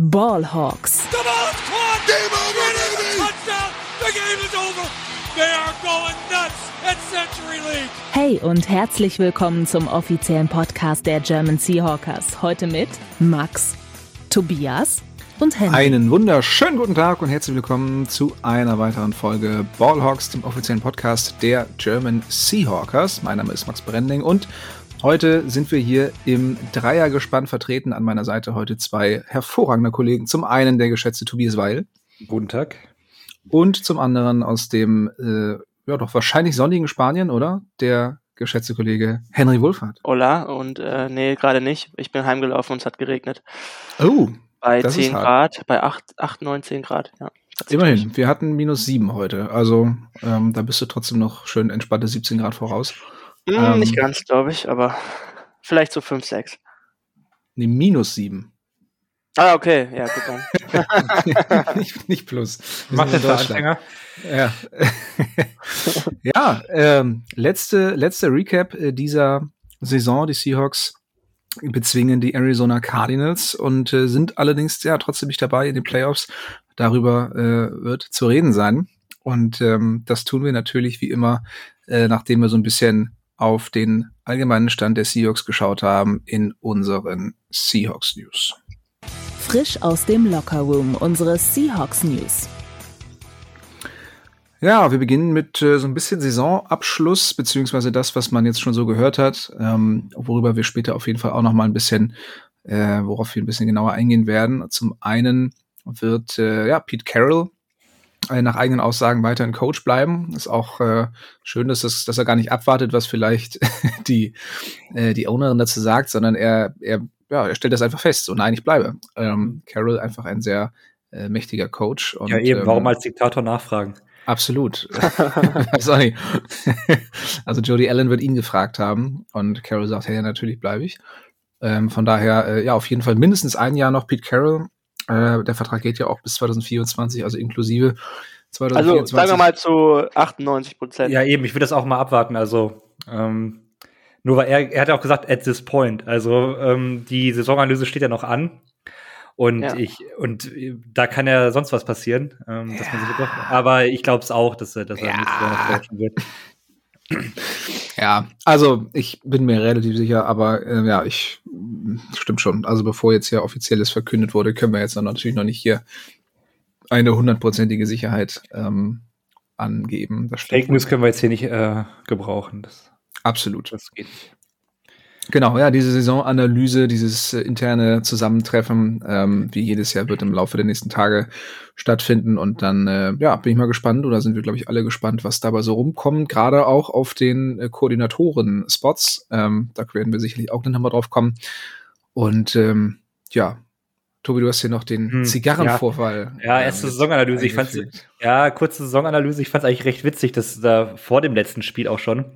Ballhawks. The ball is caught. Game over, baby. Touchdown. The game is over. They are going nuts at Century League. Hey und herzlich willkommen zum offiziellen Podcast der German Seahawkers. Heute mit Max, Tobias und Henry. Einen wunderschönen guten Tag und herzlich willkommen zu einer weiteren Folge Ballhawks, dem offiziellen Podcast der German Seahawkers. Mein Name ist Max Brending und Heute sind wir hier im Dreiergespann vertreten. An meiner Seite heute zwei hervorragende Kollegen. Zum einen der geschätzte Tobias Weil. Guten Tag. Und zum anderen aus dem, äh, ja doch wahrscheinlich sonnigen Spanien, oder? Der geschätzte Kollege Henry Wohlfahrt. Hola und äh, nee, gerade nicht. Ich bin heimgelaufen und es hat geregnet. Oh. Bei 10 Grad, bei 8, 8, 9, 10 Grad, ja. Immerhin, wir hatten minus 7 heute. Also ähm, da bist du trotzdem noch schön entspannte 17 Grad voraus. Hm, ähm, nicht ganz, glaube ich, aber vielleicht so 5, 6. Nee, minus 7. Ah, okay, ja, gut dann. nicht, nicht plus. Macht das Anfänger? Ja, ja ähm, letzte, letzte Recap äh, dieser Saison. Die Seahawks bezwingen die Arizona Cardinals und äh, sind allerdings ja trotzdem nicht dabei in den Playoffs. Darüber äh, wird zu reden sein. Und ähm, das tun wir natürlich wie immer, äh, nachdem wir so ein bisschen auf den allgemeinen Stand der Seahawks geschaut haben in unseren Seahawks News. Frisch aus dem Lockerroom, unsere Seahawks News. Ja, wir beginnen mit äh, so ein bisschen Saisonabschluss, beziehungsweise das, was man jetzt schon so gehört hat, ähm, worüber wir später auf jeden Fall auch noch mal ein bisschen, äh, worauf wir ein bisschen genauer eingehen werden. Zum einen wird äh, ja Pete Carroll nach eigenen Aussagen weiterhin Coach bleiben. Ist auch äh, schön, dass, das, dass er gar nicht abwartet, was vielleicht die, äh, die Ownerin dazu sagt, sondern er, er, ja, er stellt das einfach fest. So, nein, ich bleibe. Ähm, Carol einfach ein sehr äh, mächtiger Coach. Und, ja, eben, warum ähm, als Diktator nachfragen? Absolut. Sorry. also Jody Allen wird ihn gefragt haben und Carol sagt, hey, ja, natürlich bleibe ich. Ähm, von daher, äh, ja, auf jeden Fall mindestens ein Jahr noch Pete Carroll. Äh, der Vertrag geht ja auch bis 2024, also inklusive 2024. Also sagen wir mal zu 98 Prozent. Ja, eben, ich würde das auch mal abwarten. Also ähm, nur weil er, er hat ja auch gesagt, at this point. Also ähm, die Saisonanalyse steht ja noch an. Und ja. ich, und da kann ja sonst was passieren. Ähm, ja. man doch, aber ich glaube es auch, dass, dass er ja. coachen wird. Ja, also ich bin mir relativ sicher, aber äh, ja, ich stimmt schon. Also bevor jetzt hier offizielles verkündet wurde, können wir jetzt natürlich noch nicht hier eine hundertprozentige Sicherheit ähm, angeben. Das Fake News können wir jetzt hier nicht äh, gebrauchen. Das, Absolut. Das geht nicht. Genau, ja, diese Saisonanalyse, dieses äh, interne Zusammentreffen, ähm, wie jedes Jahr, wird im Laufe der nächsten Tage stattfinden. Und dann, äh, ja, bin ich mal gespannt, oder sind wir, glaube ich, alle gespannt, was dabei so rumkommt. Gerade auch auf den äh, Koordinatoren-Spots. Ähm, da werden wir sicherlich auch nochmal drauf kommen. Und ähm, ja, Tobi, du hast hier noch den hm, Zigarrenvorfall. Ja, ja erste Saisonanalyse. Ich fand's, ja, kurze Saisonanalyse. Ich fand es eigentlich recht witzig, dass da vor dem letzten Spiel auch schon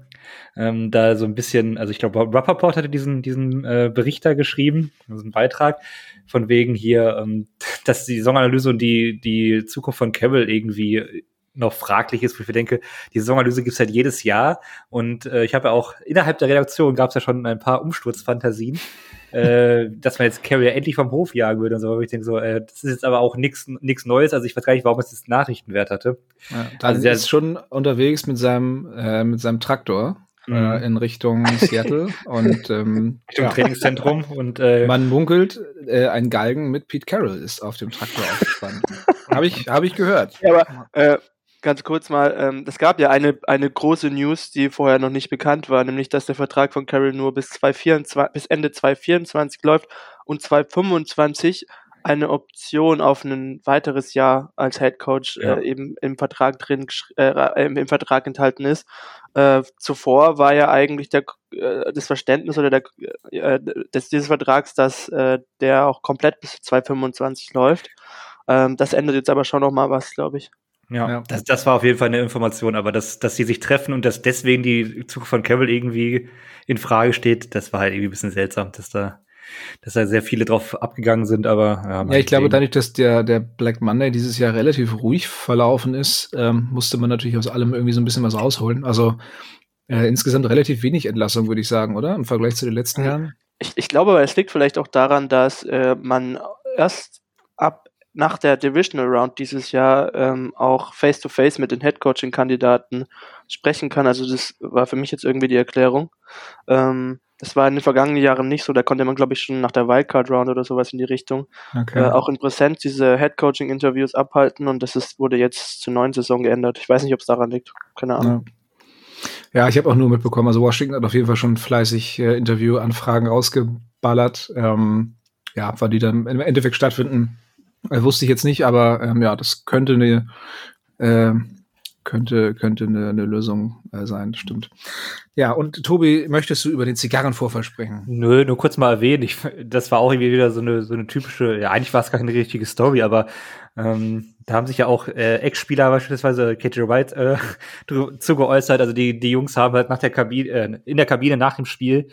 ähm, da so ein bisschen, also ich glaube, Rappaport hatte diesen, diesen äh, Berichter geschrieben, diesen Beitrag, von wegen hier, ähm, dass die Saisonanalyse und die, die Zukunft von Cavill irgendwie noch fraglich ist, wo ich mir denke, die Saisonanalyse gibt's halt jedes Jahr und äh, ich habe ja auch innerhalb der Redaktion gab's ja schon ein paar Umsturzfantasien, äh, dass man jetzt Carrier endlich vom Hof jagen würde und so, aber ich denke so, äh, das ist jetzt aber auch nichts Neues, also ich weiß gar nicht, warum es das Nachrichtenwert hatte. Ja, also der ist schon unterwegs mit seinem äh, mit seinem Traktor äh, mhm. in Richtung Seattle und ähm, Richtung ja. Trainingszentrum und äh, man munkelt, äh, ein Galgen mit Pete Carroll ist auf dem Traktor aufgespannt. habe ich habe ich gehört. Ja, aber äh, ganz kurz mal, ähm, es gab ja eine, eine große News, die vorher noch nicht bekannt war, nämlich dass der Vertrag von Carroll nur bis 2024, bis Ende 2024 läuft und 2025 eine Option auf ein weiteres Jahr als Head Coach ja. äh, eben im Vertrag drin äh, im Vertrag enthalten ist. Äh, zuvor war ja eigentlich der, äh, das Verständnis oder der, äh, des, dieses Vertrags, dass äh, der auch komplett bis 2025 läuft. Ähm, das ändert jetzt aber schon noch mal was, glaube ich. Ja, ja. Das, das war auf jeden Fall eine Information, aber dass, dass sie sich treffen und dass deswegen die Zukunft von Cavill irgendwie in Frage steht, das war halt irgendwie ein bisschen seltsam, dass da dass da sehr viele drauf abgegangen sind, aber ja, ja ich glaube, dadurch, dass der, der Black Monday dieses Jahr relativ ruhig verlaufen ist, ähm, musste man natürlich aus allem irgendwie so ein bisschen was rausholen. Also äh, insgesamt relativ wenig Entlassung, würde ich sagen, oder? Im Vergleich zu den letzten Jahren. Ich, ich glaube, aber es liegt vielleicht auch daran, dass äh, man erst nach der Divisional Round dieses Jahr ähm, auch face-to-face -face mit den Head-Coaching-Kandidaten sprechen kann. Also das war für mich jetzt irgendwie die Erklärung. Ähm, das war in den vergangenen Jahren nicht so. Da konnte man, glaube ich, schon nach der Wildcard-Round oder sowas in die Richtung okay. äh, auch in Präsenz diese Head-Coaching-Interviews abhalten und das ist, wurde jetzt zur neuen Saison geändert. Ich weiß nicht, ob es daran liegt. Keine Ahnung. Ja. ja ich habe auch nur mitbekommen, also Washington hat auf jeden Fall schon fleißig äh, Interviewanfragen rausgeballert. Ähm, ja, weil die dann im Endeffekt stattfinden, wusste ich jetzt nicht, aber ähm, ja, das könnte eine äh, könnte könnte eine, eine Lösung äh, sein, stimmt. Ja, und Tobi, möchtest du über den Zigarrenvorfall sprechen? Nö, nur kurz mal erwähnen. Ich, das war auch irgendwie wieder so eine so eine typische. Ja, eigentlich war es gar keine richtige Story, aber ähm, da haben sich ja auch äh, Ex-Spieler beispielsweise KJ White äh, zu geäußert. Also die die Jungs haben halt nach der Kabine äh, in der Kabine nach dem Spiel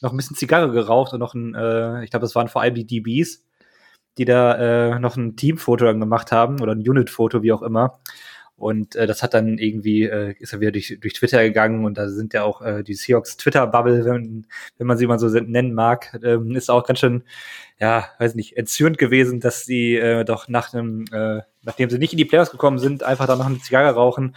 noch ein bisschen Zigarre geraucht und noch ein, äh, ich glaube, das waren vor allem die DBs die da äh, noch ein Teamfoto dann gemacht haben oder ein Unit-Foto, wie auch immer. Und äh, das hat dann irgendwie, äh, ist er wieder durch, durch Twitter gegangen und da sind ja auch äh, die Seahawks Twitter-Bubble, wenn, wenn man sie mal so nennen mag, ähm, ist auch ganz schön, ja, weiß nicht, entzürnt gewesen, dass sie äh, doch nach einem, äh, nachdem sie nicht in die Playoffs gekommen sind, einfach da noch eine Zigarre rauchen.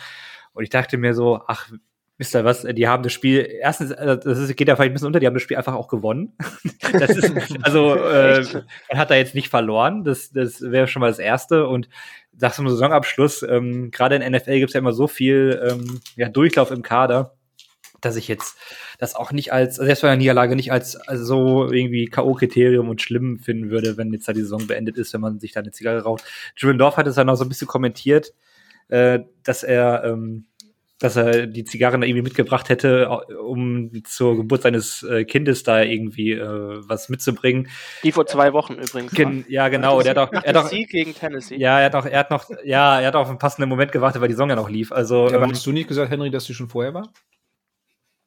Und ich dachte mir so, ach, wisst ihr was, die haben das Spiel, erstens, äh, das ist, geht ja vielleicht ein bisschen unter, die haben das Spiel einfach auch gewonnen. das ist, also, äh, man hat da jetzt nicht verloren, das, das wäre schon mal das Erste und nach so einem Saisonabschluss, ähm, gerade in NFL gibt es ja immer so viel ähm, ja, Durchlauf im Kader, dass ich jetzt das auch nicht als, selbst bei einer Niederlage nicht als, als so irgendwie K.O.-Kriterium und schlimm finden würde, wenn jetzt da die Saison beendet ist, wenn man sich da eine Zigarre raucht. Julian Dorf hat es dann auch so ein bisschen kommentiert, äh, dass er ähm, dass er die Zigarren da irgendwie mitgebracht hätte, um zur Geburt seines äh, Kindes da irgendwie äh, was mitzubringen. Die vor zwei Wochen übrigens. Gen ja, genau. Der hat auch, er hat auch, Sieg gegen Tennessee. Ja, er hat auch, er hat noch, ja, er hat auf einen passenden Moment gewartet, weil die Song ja noch lief. Also, ja, ähm, hast du nicht gesagt, Henry, dass die schon vorher war?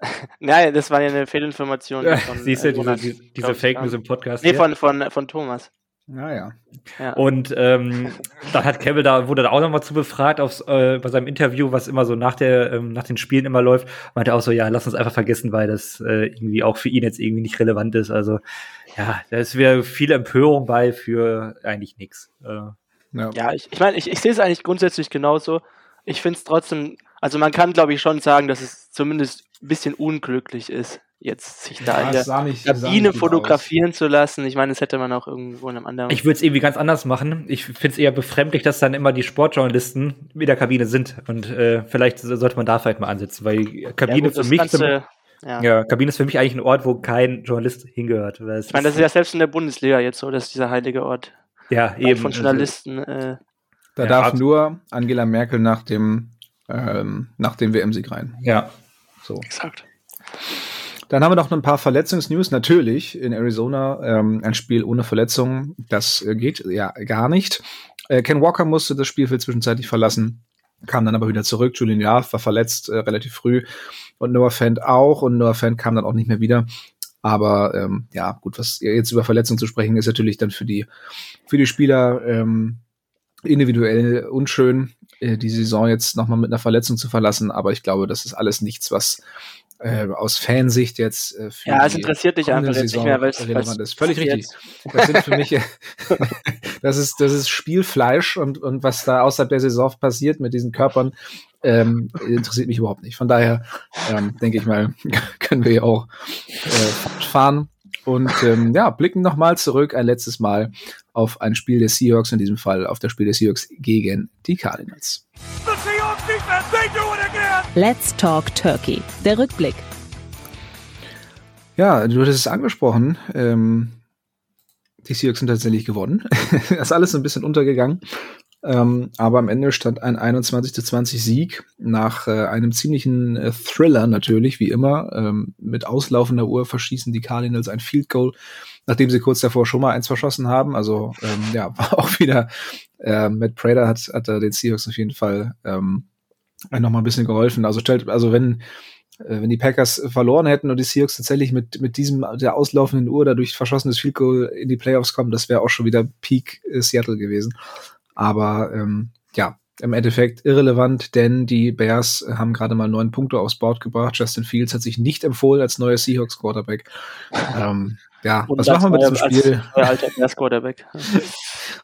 Nein, das war ja eine Fehlinformation. Von, Siehst du, äh, diese, diese, diese Fake News im Podcast. Nee, von, von, von Thomas. Naja. Ah, ja. Und ähm, dann hat Campbell da, wurde da auch nochmal zu befragt aufs, äh, bei seinem Interview, was immer so nach der, ähm, nach den Spielen immer läuft, meinte auch so, ja, lass uns einfach vergessen, weil das äh, irgendwie auch für ihn jetzt irgendwie nicht relevant ist. Also ja, da ist wieder viel Empörung bei für eigentlich nichts. Äh, ja. ja, ich, ich meine, ich, ich sehe es eigentlich grundsätzlich genauso. Ich finde es trotzdem, also man kann, glaube ich, schon sagen, dass es zumindest ein bisschen unglücklich ist jetzt sich da ja, in der nicht, Kabine fotografieren aus. zu lassen. Ich meine, das hätte man auch irgendwo in einem anderen. Ich würde es irgendwie ganz anders machen. Ich finde es eher befremdlich, dass dann immer die Sportjournalisten in der Kabine sind. Und äh, vielleicht sollte man da vielleicht mal ansetzen, weil Kabine ja, gut, für mich. Ganze, ja. ja. Kabine ist für mich eigentlich ein Ort, wo kein Journalist hingehört. ich meine, das ist ja selbst in der Bundesliga jetzt so, dass dieser heilige Ort. Ja, eben. Von Journalisten. Äh, da darf nur Angela Merkel nach dem, ähm, nach dem WM-Sieg rein. Ja. So. Exakt. Dann haben wir noch ein paar Verletzungsnews. Natürlich in Arizona ähm, ein Spiel ohne Verletzungen. Das äh, geht ja gar nicht. Äh, Ken Walker musste das Spielfeld zwischenzeitlich verlassen, kam dann aber wieder zurück. Julian Yard war verletzt äh, relativ früh und Noah Fant auch. Und Noah Fant kam dann auch nicht mehr wieder. Aber ähm, ja, gut, was jetzt über Verletzungen zu sprechen, ist natürlich dann für die für die Spieler ähm, individuell unschön, äh, die Saison jetzt nochmal mit einer Verletzung zu verlassen. Aber ich glaube, das ist alles nichts, was äh, aus Fansicht jetzt äh, für Ja, es interessiert dich einfach jetzt nicht mehr, weil es relevant ist. Völlig richtig. Das sind für mich, das ist, das ist Spielfleisch und, und was da außerhalb der Saison passiert mit diesen Körpern, ähm, interessiert mich überhaupt nicht. Von daher ähm, denke ich mal, können wir ja auch äh, fahren und ähm, ja, blicken nochmal zurück ein letztes Mal auf ein Spiel der Seahawks, in diesem Fall auf das Spiel der Seahawks gegen die Cardinals. Let's Talk Turkey. Der Rückblick. Ja, du hattest es angesprochen. Ähm, die Seahawks sind tatsächlich gewonnen. das ist alles ein bisschen untergegangen. Ähm, aber am Ende stand ein 21 zu 20 Sieg nach äh, einem ziemlichen äh, Thriller natürlich, wie immer. Ähm, mit auslaufender Uhr verschießen die Cardinals ein Field Goal, nachdem sie kurz davor schon mal eins verschossen haben. Also ähm, ja, war auch wieder äh, Matt Prater hat, hat da den Seahawks auf jeden Fall ähm, noch mal ein bisschen geholfen. Also stellt, also wenn äh, wenn die Packers verloren hätten und die Seahawks tatsächlich mit, mit diesem, der auslaufenden Uhr dadurch verschossenes Field Goal in die Playoffs kommen, das wäre auch schon wieder Peak äh, Seattle gewesen. Aber ähm, ja, im Endeffekt irrelevant, denn die Bears haben gerade mal neun Punkte aufs Board gebracht. Justin Fields hat sich nicht empfohlen als neuer Seahawks Quarterback. ähm, ja, Und was machen wir mit diesem Spiel? Alter Bears Quarterback.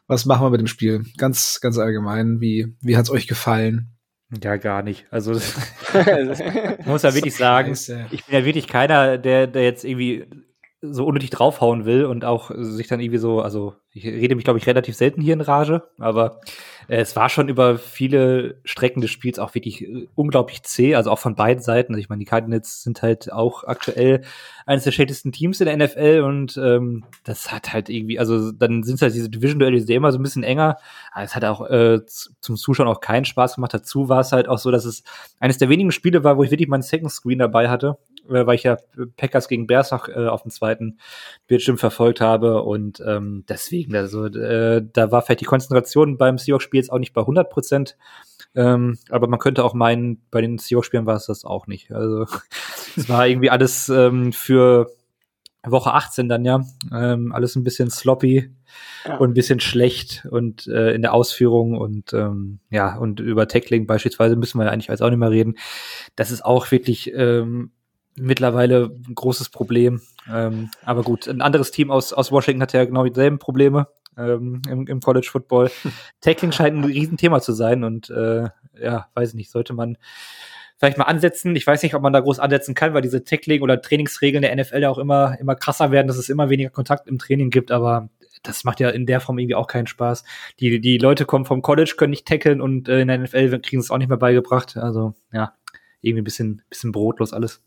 Was machen wir mit dem Spiel? Ganz, ganz allgemein. Wie, wie hat's euch gefallen? Ja, gar nicht. Also muss ja wirklich sagen, Scheiße. ich bin ja wirklich keiner, der, der jetzt irgendwie so unnötig draufhauen will und auch sich dann irgendwie so, also ich rede mich, glaube ich, relativ selten hier in Rage, aber äh, es war schon über viele Strecken des Spiels auch wirklich äh, unglaublich zäh, also auch von beiden Seiten. Also ich meine, die Cardinals sind halt auch aktuell eines der schlechtesten Teams in der NFL und ähm, das hat halt irgendwie, also dann sind es halt diese Division-Duelle, die immer so ein bisschen enger, aber es hat auch äh, zum Zuschauen auch keinen Spaß gemacht. Dazu war es halt auch so, dass es eines der wenigen Spiele war, wo ich wirklich meinen Second Screen dabei hatte, äh, weil ich ja Packers gegen Bears noch äh, auf dem zweiten Bildschirm verfolgt habe und ähm, deswegen, also äh, da war vielleicht die Konzentration beim Seahawks-Spiel jetzt auch nicht bei 100 Prozent, ähm, aber man könnte auch meinen, bei den Seahawks-Spielen war es das auch nicht. Also es war irgendwie alles ähm, für Woche 18 dann ja, ähm, alles ein bisschen sloppy Ja. und ein bisschen schlecht und äh, in der Ausführung und ähm, ja, und über Tackling beispielsweise müssen wir ja eigentlich als auch nicht mehr reden. Das ist auch wirklich ähm, mittlerweile ein großes Problem. Ähm, aber gut, ein anderes Team aus, aus Washington hat ja genau dieselben Probleme ähm, im, im College Football. Tackling scheint ein Riesenthema zu sein und äh, ja, weiß nicht, sollte man vielleicht mal ansetzen. Ich weiß nicht, ob man da groß ansetzen kann, weil diese Tackling- oder Trainingsregeln der NFL ja auch immer, immer krasser werden, dass es immer weniger Kontakt im Training gibt, aber das macht ja in der Form irgendwie auch keinen Spaß. Die, die Leute kommen vom College, können nicht tackeln und äh, in der NFL kriegen es auch nicht mehr beigebracht. Also, ja, irgendwie ein bisschen, bisschen brotlos alles.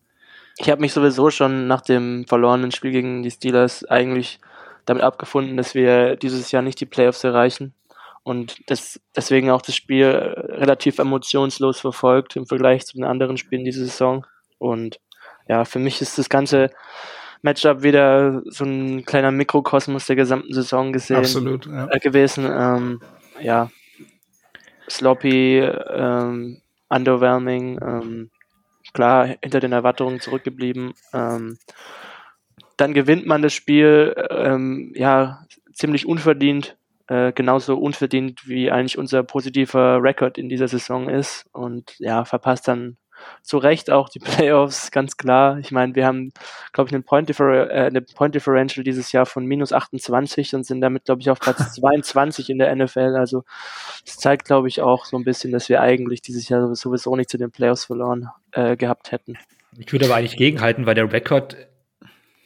Ich habe mich sowieso schon nach dem verlorenen Spiel gegen die Steelers eigentlich damit abgefunden, dass wir dieses Jahr nicht die Playoffs erreichen und das, deswegen auch das Spiel relativ emotionslos verfolgt im Vergleich zu den anderen Spielen diese Saison. Und ja, für mich ist das ganze Matchup wieder so ein kleiner Mikrokosmos der gesamten Saison gesehen Absolut. Ja. äh, gewesen. Ähm, ja, sloppy, ähm, underwhelming, ähm, klar hinter den Erwartungen zurückgeblieben. Ähm, dann gewinnt man das Spiel, ähm, ja, ziemlich unverdient, äh, genauso unverdient wie eigentlich unser positiver Rekord in dieser Saison ist und ja, verpasst dann zu Recht auch die Playoffs, ganz klar. Ich meine, wir haben, glaube ich, einen Point, Differ äh, eine Point Differential dieses Jahr von minus 28 und sind damit, glaube ich, auf Platz 22 in der NFL. Also das zeigt, glaube ich, auch so ein bisschen, dass wir eigentlich dieses Jahr sowieso nicht zu den Playoffs verloren äh, gehabt hätten. Ich würde aber eigentlich gegenhalten, weil der Rekord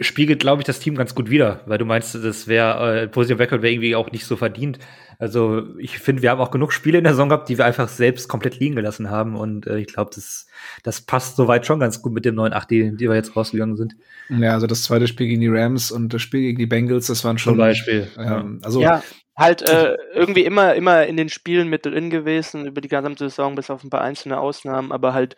spiegelt, glaube ich, das Team ganz gut wider, weil du meinst, das wäre, äh, positiver Rekord wäre irgendwie auch nicht so verdient. Also ich finde, wir haben auch genug Spiele in der Saison gehabt, die wir einfach selbst komplett liegen gelassen haben und äh, ich glaube, das, das passt soweit schon ganz gut mit dem 9-8, die, die wir jetzt rausgegangen sind. ja, also das zweite Spiel gegen die Rams und das Spiel gegen die Bengals, das waren schon. Zum Beispiel. Ähm, also ja, halt äh, irgendwie immer, immer in den Spielen mit drin gewesen, über die gesamte Saison, bis auf ein paar einzelne Ausnahmen, aber halt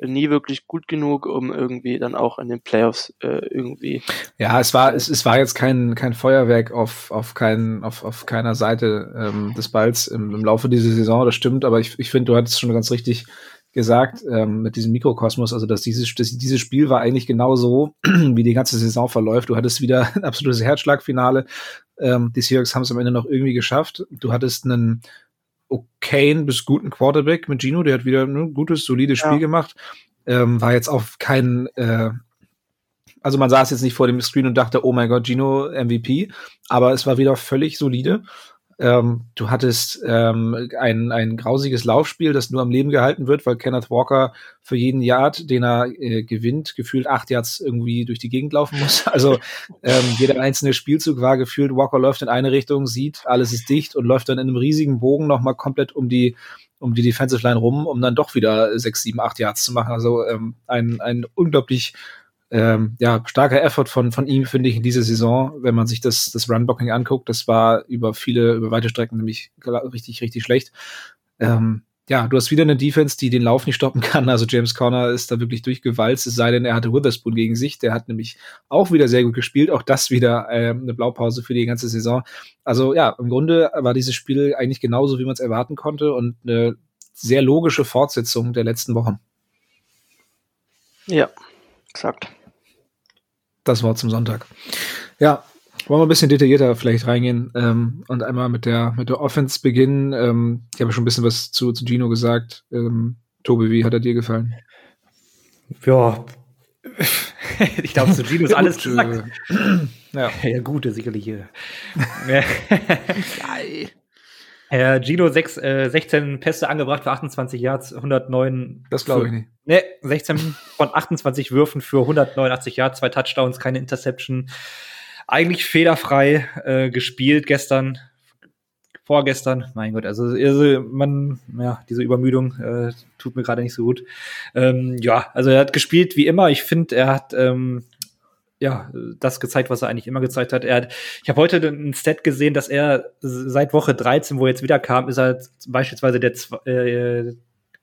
nie wirklich gut genug, um irgendwie dann auch in den Playoffs äh, irgendwie. Ja, es war, es, es war jetzt kein, kein Feuerwerk auf, auf, kein, auf, auf keiner Seite ähm, des Balls im, im Laufe dieser Saison, das stimmt, aber ich, ich finde, du hattest schon ganz richtig gesagt, ähm, mit diesem Mikrokosmos, also dass dieses, dass dieses Spiel war eigentlich genau so, wie die ganze Saison verläuft. Du hattest wieder ein absolutes Herzschlagfinale. Ähm, die Seahawks haben es am Ende noch irgendwie geschafft. Du hattest einen okayen bis guten Quarterback mit Gino, der hat wieder ein gutes, solides Spiel Ja. gemacht. Ähm, war jetzt auch kein, äh, also man saß jetzt nicht vor dem Screen und dachte, oh mein Gott, Gino MVP, aber es war wieder völlig solide. Ähm, du hattest ähm, ein, ein grausiges Laufspiel, das nur am Leben gehalten wird, weil Kenneth Walker für jeden Yard, den er äh, gewinnt, gefühlt acht Yards irgendwie durch die Gegend laufen muss. Also ähm, jeder einzelne Spielzug war gefühlt, Walker läuft in eine Richtung, sieht, alles ist dicht und läuft dann in einem riesigen Bogen nochmal komplett um die um die Defensive Line rum, um dann doch wieder sechs, sieben, acht Yards zu machen. Also ähm, ein, ein unglaublich ähm, ja, starker Effort von, von ihm, finde ich, in dieser Saison, wenn man sich das, das Runblocking anguckt. Das war über viele, über weite Strecken nämlich richtig, richtig schlecht. Ähm, ja, du hast wieder eine Defense, die den Lauf nicht stoppen kann. Also James Conner ist da wirklich durchgewalzt, es sei denn, er hatte Witherspoon gegen sich. Der hat nämlich auch wieder sehr gut gespielt. Auch das wieder äh, eine Blaupause für die ganze Saison. Also ja, im Grunde war dieses Spiel eigentlich genauso, wie man es erwarten konnte und eine sehr logische Fortsetzung der letzten Wochen. Ja, exakt. Das war zum Sonntag. Ja, wollen wir ein bisschen detaillierter vielleicht reingehen ähm, und einmal mit der mit der Offense beginnen. Ähm, ich habe schon ein bisschen was zu, zu Gino gesagt. Ähm, Tobi, wie hat er dir gefallen? Ja, ich glaube, zu Gino ist alles gesagt. ja. ja, gute, sicherlich hier. Herr Gino 6, äh, 16 Pässe angebracht für 28 Yards, 109. Das glaube ich nicht. Ne, 16 von 28 Würfen für 189 Yards, zwei Touchdowns, keine Interception. Eigentlich fehlerfrei äh, gespielt gestern, vorgestern. Mein Gott, also, also man, ja, diese Übermüdung äh, tut mir gerade nicht so gut. Ähm, ja, also er hat gespielt wie immer. Ich finde, er hat ähm, ja, das gezeigt, was er eigentlich immer gezeigt hat. Er hat, ich habe heute ein Stat gesehen, dass er seit Woche 13, wo er jetzt wieder kam, ist er beispielsweise der äh,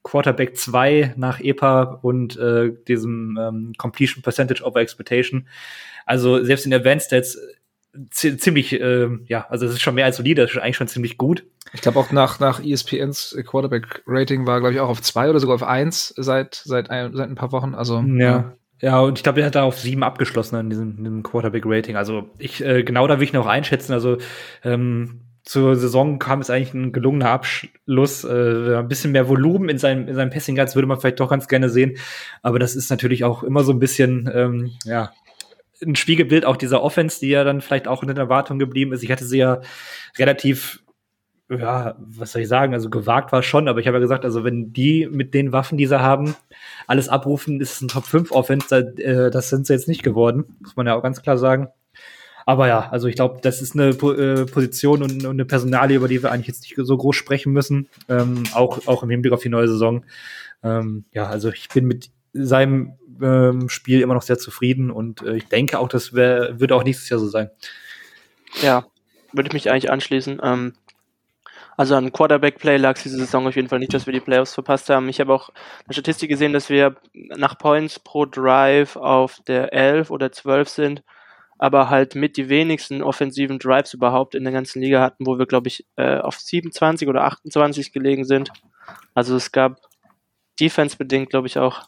Quarterback 2 nach EPA und äh, diesem ähm, Completion Percentage over Expectation. Also selbst in Advanced Stats ziemlich, äh, ja, also es ist schon mehr als solide, das ist eigentlich schon ziemlich gut. Ich glaube auch nach, nach ESPNs Quarterback Rating war, glaube ich, auch auf zwei oder sogar auf eins seit, seit, ein, seit ein paar Wochen. Also, ja. ja. Ja, und ich glaube, er hat da auf sieben abgeschlossen in diesem, in diesem Quarterback-Rating. Also ich, äh, genau da will ich noch einschätzen. Also ähm, zur Saison kam es eigentlich ein gelungener Abschluss. Äh, ein bisschen mehr Volumen in seinem, in seinem Passing Guards würde man vielleicht doch ganz gerne sehen. Aber das ist natürlich auch immer so ein bisschen, ähm, ja, ein Spiegelbild auch dieser Offense, die ja dann vielleicht auch in den Erwartungen geblieben ist. Ich hatte sie ja relativ ja, was soll ich sagen, also gewagt war schon, aber ich habe ja gesagt, also wenn die mit den Waffen, die sie haben, alles abrufen, ist es ein Top 5 Offense, äh, das sind sie jetzt nicht geworden, muss man ja auch ganz klar sagen. Aber ja, also ich glaube, das ist eine äh, Position und, eine Personalie, über die wir eigentlich jetzt nicht so groß sprechen müssen, ähm, auch, auch im Hinblick auf die neue Saison. Ähm, ja, also ich bin mit seinem ähm, Spiel immer noch sehr zufrieden und äh, ich denke auch, das wär, wird auch nächstes Jahr so sein. Ja, würde ich mich eigentlich anschließen. Ähm, also an Quarterback-Play lag es diese Saison auf jeden Fall nicht, dass wir die Playoffs verpasst haben. Ich habe auch eine Statistik gesehen, dass wir nach Points pro Drive auf der 11 oder 12 sind, aber halt mit die wenigsten offensiven Drives überhaupt in der ganzen Liga hatten, wo wir, glaube ich, äh, auf 27 oder 28 gelegen sind. Also es gab defense-bedingt, glaube ich, auch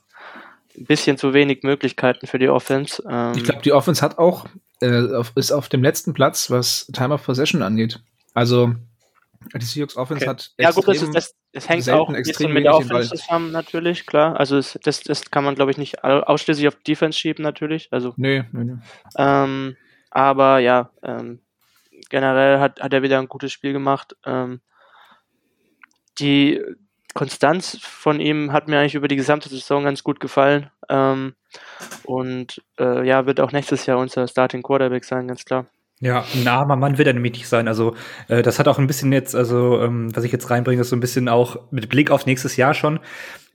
ein bisschen zu wenig Möglichkeiten für die Offense. Ähm, ich glaube, die Offense hat auch, äh, ist auf dem letzten Platz, was Time of Possession angeht. Also die Seahawks Offense okay. hat Ja gut, das, ist, das, das hängt auch ein bisschen mit der Offense zusammen, natürlich, klar. Also das, das, das kann man, glaube ich, nicht ausschließlich auf Defense schieben, natürlich. Also, nee, nee, nee. Ähm, aber ja, ähm, generell hat, hat er wieder ein gutes Spiel gemacht. Ähm, die Konstanz von ihm hat mir eigentlich über die gesamte Saison ganz gut gefallen. Ähm, und äh, ja, wird auch nächstes Jahr unser Starting Quarterback sein, ganz klar. Ja, ein armer Mann wird er nämlich nicht sein. Also äh, das hat auch ein bisschen jetzt, also ähm, was ich jetzt reinbringe, ist so ein bisschen auch mit Blick auf nächstes Jahr schon.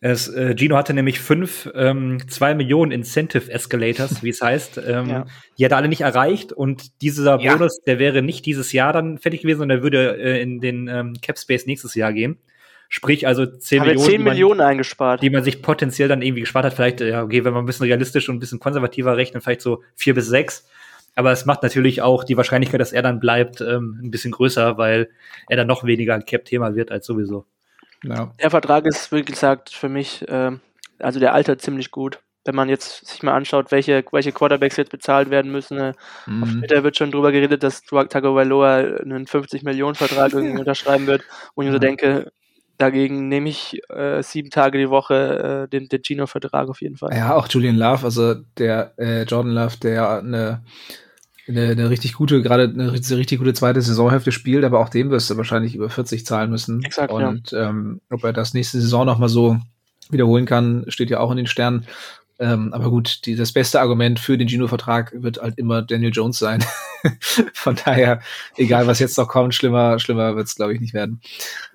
Es, äh, Gino hatte nämlich fünf, ähm, zwei Millionen Incentive Escalators, wie es heißt. Ähm, ja. Die hat er alle nicht erreicht und dieser ja. Bonus, der wäre nicht dieses Jahr dann fertig gewesen und der würde äh, in den ähm, Cap Space nächstes Jahr gehen. Sprich, also 10 Millionen. 10 Millionen man, eingespart. Die man sich potenziell dann irgendwie gespart hat. Vielleicht, ja, okay, wenn man ein bisschen realistisch und ein bisschen konservativer rechnet, vielleicht so vier bis sechs. Aber es macht natürlich auch die Wahrscheinlichkeit, dass er dann bleibt, ähm, ein bisschen größer, weil er dann noch weniger ein Cap-Thema wird als sowieso. Ja. Der Vertrag ist, wie gesagt, für mich, ähm, also der altert ziemlich gut. Wenn man jetzt sich mal anschaut, welche, welche Quarterbacks jetzt bezahlt werden müssen. Äh, mhm. Auf Twitter wird schon drüber geredet, dass Tagovailoa einen 50-Millionen-Vertrag irgendwie unterschreiben wird. Und ich so denke, Dagegen nehme ich äh, sieben Tage die Woche äh, den, den Gino-Vertrag auf jeden Fall. Ja, auch Julian Love, also der äh, Jordan Love, der eine eine, eine richtig gute, gerade eine richtig gute zweite Saisonhälfte spielt, aber auch dem wirst du wahrscheinlich über 40 zahlen müssen. Exakt, Und ja. ähm, ob er das nächste Saison nochmal so wiederholen kann, steht ja auch in den Sternen. Ähm, aber gut, die, das beste Argument für den Gino-Vertrag wird halt immer Daniel Jones sein. Von daher, egal was jetzt noch kommt, schlimmer, schlimmer wird es, glaube ich, nicht werden.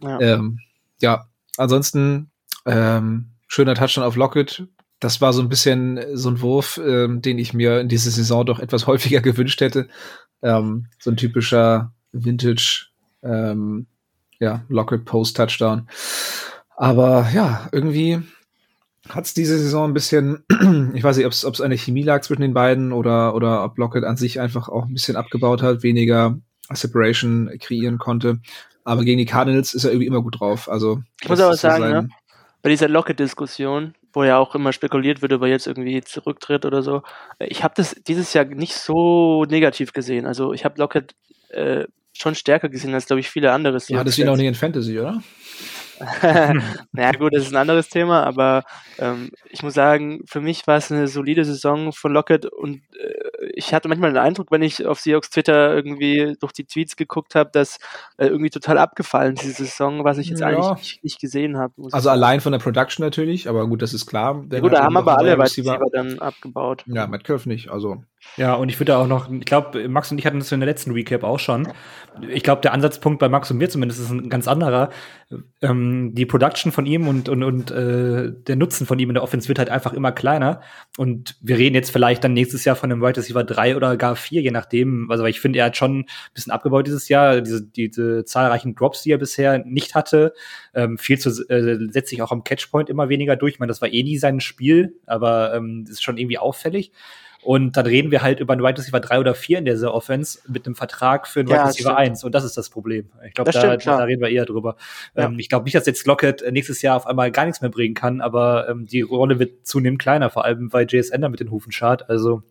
Ja, ähm, ja ansonsten ähm, schöner Touchdown auf Lockett, das war so ein bisschen so ein Wurf, ähm, den ich mir in dieser Saison doch etwas häufiger gewünscht hätte. Ähm, so ein typischer Vintage, ähm, ja, Lockett Post Touchdown. Aber ja, irgendwie hat es diese Saison ein bisschen, ich weiß nicht, ob es eine Chemie lag zwischen den beiden oder, oder ob Lockett an sich einfach auch ein bisschen abgebaut hat, weniger Separation kreieren konnte. Aber gegen die Cardinals ist er irgendwie immer gut drauf. Also ich muss aber sagen, ne, bei dieser Lockett-Diskussion, wo ja auch immer spekuliert wird, ob er jetzt irgendwie zurücktritt oder so. Ich habe das dieses Jahr nicht so negativ gesehen. Also ich habe Lockett äh, schon stärker gesehen als, glaube ich, viele andere. Ja, ihn auch nicht in Fantasy, oder? naja, gut, das ist ein anderes Thema, aber ähm, ich muss sagen, für mich war es eine solide Saison von Lockett und äh, ich hatte manchmal den Eindruck, wenn ich auf Seahawks Twitter irgendwie durch die Tweets geguckt habe, dass äh, irgendwie total abgefallen ist, diese Saison, was ich jetzt ja. eigentlich nicht, nicht gesehen habe. Also allein von der Production natürlich, aber gut, das ist klar. Ja, gut, da haben aber alle Receiver dann abgebaut. Ja, Metcalf nicht, also ja, und ich würde auch noch, ich glaube, Max und ich hatten das in der letzten Recap auch schon. Ich glaube, der Ansatzpunkt bei Max und mir zumindest ist ein ganz anderer. Ähm, die Production von ihm und, und, und äh, der Nutzen von ihm in der Offense wird halt einfach immer kleiner. Und wir reden jetzt vielleicht dann nächstes Jahr von einem Wide Receiver 3 oder gar 4, je nachdem. Also, weil ich finde, er hat schon ein bisschen abgebaut dieses Jahr. Diese, diese zahlreichen Drops, die er bisher nicht hatte. Ähm, viel zu, äh, setzt sich auch am Catchpoint immer weniger durch. Ich meine, das war eh nie sein Spiel, aber ähm, ist schon irgendwie auffällig. Und dann reden wir halt über einen Wide Receiver 3 oder 4 in dieser Offense mit einem Vertrag für einen ja, Wide Receiver stimmt. 1. Und das ist das Problem. Ich glaube, da, stimmt, da, reden wir eher drüber. Ja. Ähm, ich glaube nicht, dass jetzt Lockett nächstes Jahr auf einmal gar nichts mehr bringen kann, aber ähm, die Rolle wird zunehmend kleiner, vor allem weil JSN da mit den Hufen schart. Also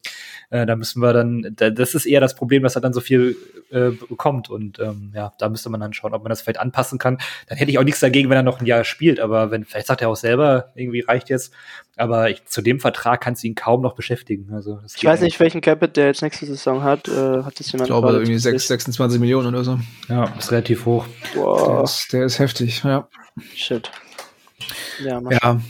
äh, da müssen wir dann, da, das ist eher das Problem, dass er dann so viel äh, bekommt. Und ähm, ja, da müsste man dann schauen, ob man das vielleicht anpassen kann. Dann hätte ich auch nichts dagegen, wenn er noch ein Jahr spielt. Aber wenn, vielleicht sagt er auch selber, irgendwie reicht jetzt. Aber ich, zu dem Vertrag kannst du ihn kaum noch beschäftigen. Also, ich weiß nicht, welchen Capit der jetzt nächste Saison hat. Äh, hat das jemand Ich glaube, irgendwie 6, 26 Millionen oder so. Ja, ist relativ hoch. Wow. Der, ist, der ist heftig, ja. Shit. Ja, ja.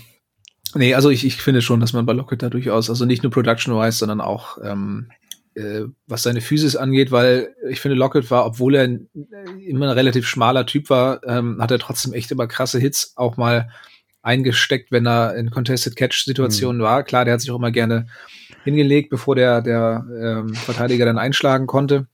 Nee, also ich, ich finde schon, dass man bei Lockett da durchaus, also nicht nur production-wise, sondern auch ähm, äh, was seine Physis angeht, weil ich finde, Lockett war, obwohl er immer ein relativ schmaler Typ war, ähm, hat er trotzdem echt immer krasse Hits auch mal eingesteckt, wenn er in Contested Catch-Situationen mhm. war. Klar, der hat sich auch immer gerne hingelegt, bevor der, der ähm, Verteidiger dann einschlagen konnte.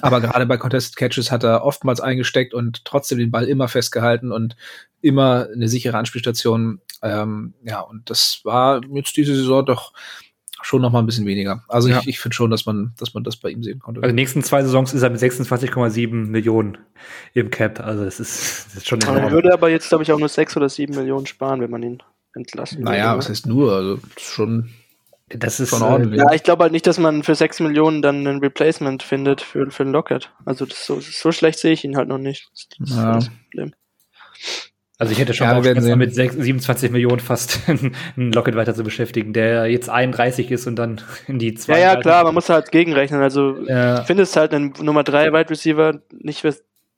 Aber gerade bei Contested Catches hat er oftmals eingesteckt und trotzdem den Ball immer festgehalten und immer eine sichere Anspielstation. Ähm, ja, und das war jetzt diese Saison doch schon noch mal ein bisschen weniger. Also ja. ich, ich finde schon, dass man, dass man das bei ihm sehen konnte. Also die nächsten zwei Saisons ist er mit 26,7 Millionen im Cap. Also das ist, das ist schon. Er würde aber jetzt, glaube ich, auch nur 6 oder 7 Millionen sparen, wenn man ihn entlassen Naja, würde. was heißt nur? Also schon das ist schon ordentlich. Ja, ich glaube halt nicht, dass man für 6 Millionen dann ein Replacement findet für, für einen Lockett. Also das so, so schlecht sehe ich ihn halt noch nicht. Das, das ja. ist das Problem. Also ich hätte schon ja, Bauchschmerzen mit 27 Millionen fast einen Locket weiter zu beschäftigen, der jetzt 31 ist und dann in die zwei. Ja, ja, klar, man muss halt gegenrechnen. Also ja. ich finde es halt ein Nummer 3 Wide Receiver nicht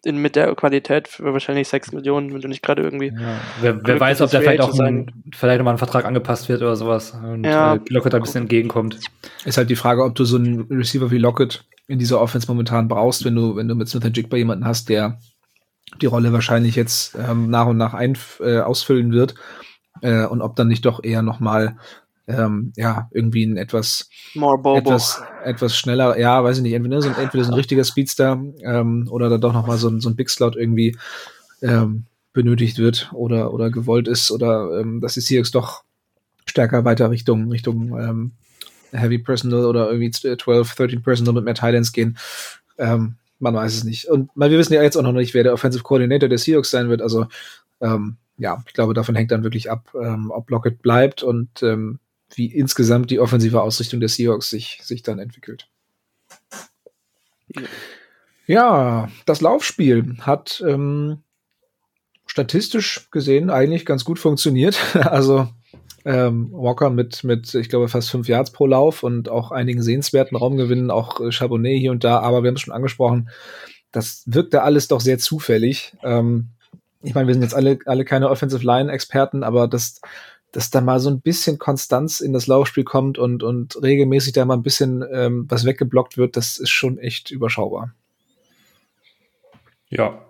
in, mit der Qualität für wahrscheinlich 6 Millionen, wenn du nicht gerade irgendwie. Ja. Wer, wer weiß, ob da vielleicht auch ein, vielleicht nochmal ein Vertrag angepasst wird oder sowas und ja. äh, Lockett ein bisschen entgegenkommt. Ist halt die Frage, ob du so einen Receiver wie Lockett in dieser Offense momentan brauchst, wenn du, wenn du mit Smith Jigba jemanden hast, der die Rolle wahrscheinlich jetzt ähm, nach und nach ein, äh, ausfüllen wird äh, und ob dann nicht doch eher noch mal ähm, ja irgendwie ein etwas etwas etwas schneller ja weiß ich nicht entweder so ein, entweder so ein richtiger Speedster ähm, oder dann doch noch mal so ein so ein Big Slot irgendwie ähm, benötigt wird oder oder gewollt ist oder ähm, dass die Seahawks doch stärker weiter Richtung Richtung ähm, Heavy Personal oder irgendwie 12 13 Personal mit mehr Titans gehen. Ähm, man weiß es nicht. Und wir wissen ja jetzt auch noch nicht, wer der Offensive Coordinator der Seahawks sein wird. Also ähm, ja, ich glaube, davon hängt dann wirklich ab, ähm, ob Lockett bleibt und ähm, wie insgesamt die offensive Ausrichtung der Seahawks sich, sich dann entwickelt. Ja, das Laufspiel hat ähm, statistisch gesehen eigentlich ganz gut funktioniert. also ähm, Walker mit, mit, ich glaube, fast fünf Yards pro Lauf und auch einigen sehenswerten Raumgewinnen, auch äh, Chabonnet hier und da, aber wir haben es schon angesprochen, das wirkte alles doch sehr zufällig. Ähm, ich meine, wir sind jetzt alle, alle keine Offensive Line-Experten, aber dass, dass da mal so ein bisschen Konstanz in das Laufspiel kommt und, und regelmäßig da mal ein bisschen ähm, was weggeblockt wird, das ist schon echt überschaubar. Ja,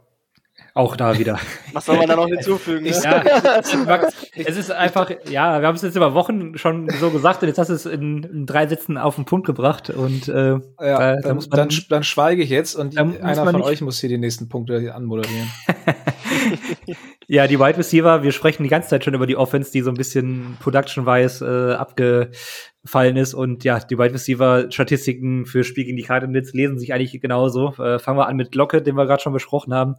auch da wieder. Was soll man da noch hinzufügen? Ne? Ja, es ist einfach, ja, wir haben es jetzt über Wochen schon so gesagt und jetzt hast du es in, in drei Sätzen auf den Punkt gebracht und äh, ja, da, dann, muss man, dann, dann schweige ich jetzt und einer von euch muss hier die nächsten Punkte anmoderieren. ja, die Wide Receiver, wir sprechen die ganze Zeit schon über die Offense, die so ein bisschen production-wise äh, abgefallen ist und ja, die Wide Receiver Statistiken für Spiel gegen die Cardinals lesen sich eigentlich genauso. Äh, fangen wir an mit Glocke, den wir gerade schon besprochen haben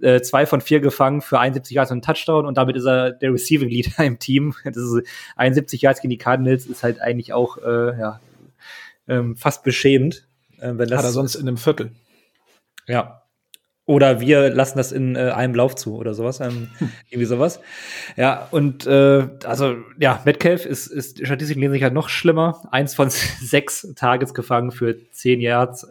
äh, zwei von vier gefangen für 71 Yards und einen Touchdown und damit ist er der Receiving Leader im Team. Das ist 71 Yards gegen die Cardinals ist halt eigentlich auch äh, ja, ähm, fast beschämend. Äh, wenn das Hat er sonst in einem Viertel. Ja, oder wir lassen das in äh, einem Lauf zu oder sowas. Ähm, hm. Irgendwie sowas. Ja, und äh, also ja, Metcalf ist, ist Statistiken lesen sich halt noch schlimmer. Eins von sechs Targets gefangen für zehn Yards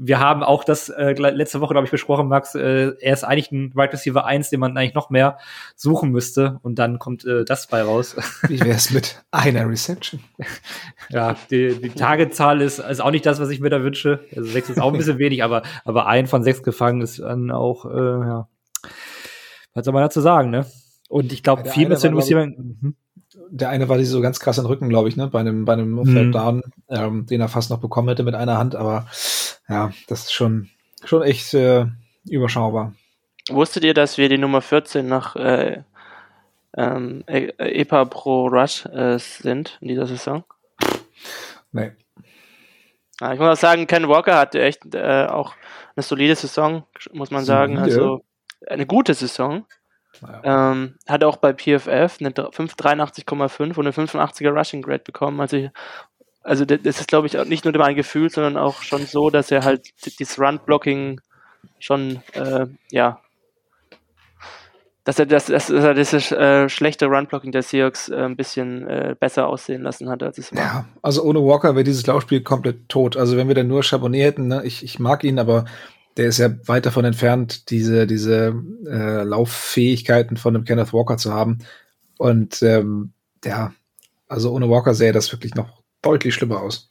wir haben auch das äh, letzte Woche, glaube ich, besprochen, Max. Äh, er ist eigentlich ein Wide right Receiver 1, den man eigentlich noch mehr suchen müsste. Und dann kommt äh, das bei raus. Wie wäre es mit einer Reception? ja, die, die Tagezahl ist, ist auch nicht das, was ich mir da wünsche. Also sechs ist auch ein bisschen wenig, aber, aber ein von sechs gefangen ist dann auch, äh, ja. Was soll man dazu sagen, ne? Und ich glaube, viel mit den Receivern. Der eine war die so ganz krass in den Rücken, glaube ich, ne, bei einem, bei einem mhm. Down, ähm, den er fast noch bekommen hätte mit einer Hand, aber ja, das ist schon, schon echt äh, überschaubar. Wusstet ihr, dass wir die Nummer 14 nach äh, ähm, e-, EPA Pro Rush äh, sind in dieser Saison? Nee. Ja, ich muss auch sagen, Ken Walker hatte echt äh, auch eine solide Saison, muss man sagen. Also eine gute Saison. Ähm, hat auch bei PFF eine 583,5 und eine 85er Rushing Grade bekommen. Also, also das ist, glaube ich, nicht nur mein Gefühl, sondern auch schon so, dass er halt dieses Run-Blocking schon, äh, ja, dass er das, dass er dieses äh, schlechte Run-Blocking der Seahawks äh, ein bisschen äh, besser aussehen lassen hat, als es war. Ja, also ohne Walker wäre dieses Laufspiel komplett tot. Also wenn wir dann nur Chabonnet hätten, ne, ich, ich mag ihn, aber der ist ja weit davon entfernt, diese, diese äh, Lauffähigkeiten von einem Kenneth Walker zu haben. Und ähm, ja, also ohne Walker sähe das wirklich noch deutlich schlimmer aus.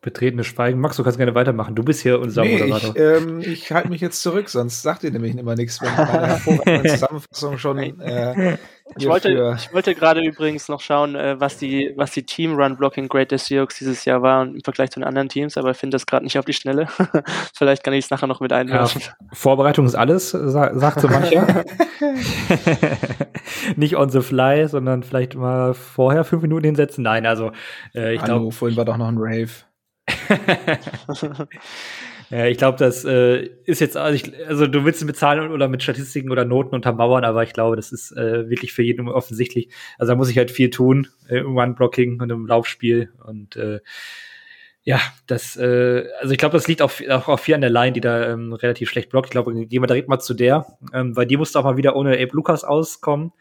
Betretenes Schweigen. Max, du kannst gerne weitermachen. Du bist hier unser nee, Moderator. Ich, ähm, ich halte mich jetzt zurück, sonst sagt ihr nämlich immer nichts, wenn ich meine Zusammenfassung schon. Äh, ich, wollte, ich wollte gerade übrigens noch schauen, äh, was die, was die Team-Run-Blocking-Grade des Seahawks dieses Jahr war im Vergleich zu den anderen Teams, aber ich finde das gerade nicht auf die Schnelle. Vielleicht kann ich es nachher noch mit einwerfen. Ja, Vorbereitung ist alles, sa sagt so mancher. nicht on the fly, sondern vielleicht mal vorher fünf Minuten hinsetzen. Nein, also äh, ich glaube. Vorhin war doch noch ein Rave. Ja, ich glaube, das äh, ist jetzt, also, ich, also, du willst mit Zahlen oder mit Statistiken oder Noten untermauern, aber ich glaube, das ist äh, wirklich für jeden offensichtlich. Also da muss ich halt viel tun äh, im One-Blocking und im Laufspiel und äh, ja, das, äh, also ich glaube, das liegt auch, auch, auch viel an der Line, die da ähm, relativ schlecht blockt. Ich glaube, gehen wir direkt mal zu der, ähm, weil die musste auch mal wieder ohne Abe Lucas auskommen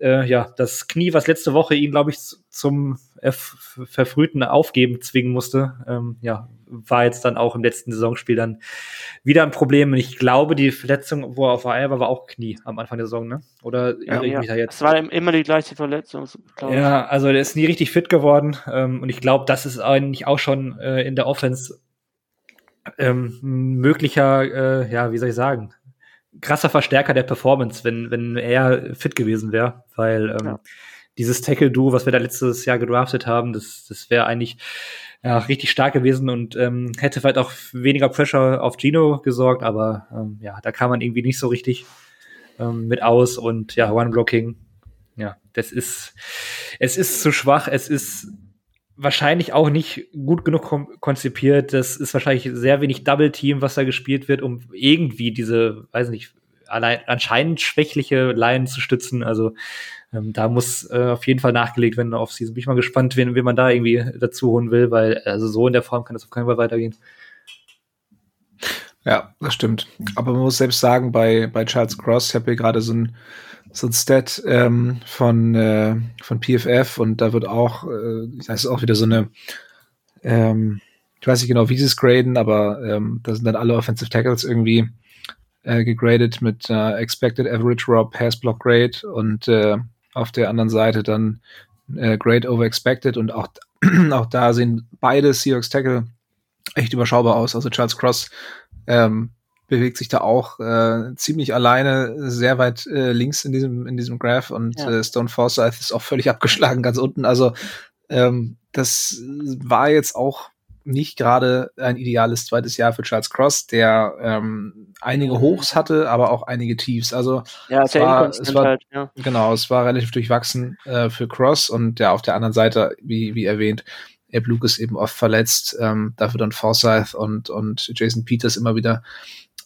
äh, ja, das Knie, was letzte Woche ihn, glaube ich, zum verfrühten Aufgeben zwingen musste, ähm, ja, war jetzt dann auch im letzten Saisonspiel dann wieder ein Problem. Und ich glaube, die Verletzung, wo er auf AR war, war auch Knie am Anfang der Saison, ne? Oder ja, ja. da jetzt? Es war immer die gleiche Verletzung. Ja, also der ist nie richtig fit geworden. Ähm, und ich glaube, das ist eigentlich auch schon äh, in der Offense ähm, möglicher, äh, ja, wie soll ich sagen, krasser Verstärker der Performance, wenn, wenn er fit gewesen wäre, weil ähm, ja. Dieses Tackle-Duo, was wir da letztes Jahr gedraftet haben, das, das wäre eigentlich ja, richtig stark gewesen und ähm, hätte vielleicht auch weniger Pressure auf Gino gesorgt, aber ähm, ja, da kam man irgendwie nicht so richtig ähm, mit aus und ja, One-Blocking, ja, das ist, es ist zu schwach, es ist wahrscheinlich auch nicht gut genug konzipiert. Das ist wahrscheinlich sehr wenig Double Team, was da gespielt wird, um irgendwie diese, weiß nicht, allein anscheinend schwächliche Line zu stützen. Also ähm, da muss äh, auf jeden Fall nachgelegt werden auf Season. Bin ich mal gespannt, wen, wen man da irgendwie dazu holen will, weil also so in der Form kann das auf keinen Fall weitergehen. Ja, das stimmt. Aber man muss selbst sagen, bei, bei Charles Cross, ich habe hier gerade so ein so ein Stat ähm, von, äh, von PFF und da wird auch, äh, das ist auch wieder so eine, ähm, ich weiß nicht genau, wie sie es graden, aber ähm, da sind dann alle Offensive Tackles irgendwie äh, gegradet mit äh, Expected Average Raw Pass Block Grade und äh, auf der anderen Seite dann äh, Grade over Expected und auch, auch da sehen beide Seahawks Tackle echt überschaubar aus. Also Charles Cross ähm, bewegt sich da auch äh, ziemlich alleine sehr weit äh, links in diesem in diesem Graph und ja. äh, Stone Forsyth ist auch völlig abgeschlagen ganz unten. Also ähm, das war jetzt auch nicht gerade ein ideales zweites Jahr für Charles Cross, der ähm, einige Hochs hatte, aber auch einige Tiefs. Also ja, es war, es war halt, ja. genau, es war relativ durchwachsen äh, für Cross und ja auf der anderen Seite, wie wie erwähnt, Abe Lucas eben oft verletzt, ähm, dafür dann Forsyth und, und Jason Peters immer wieder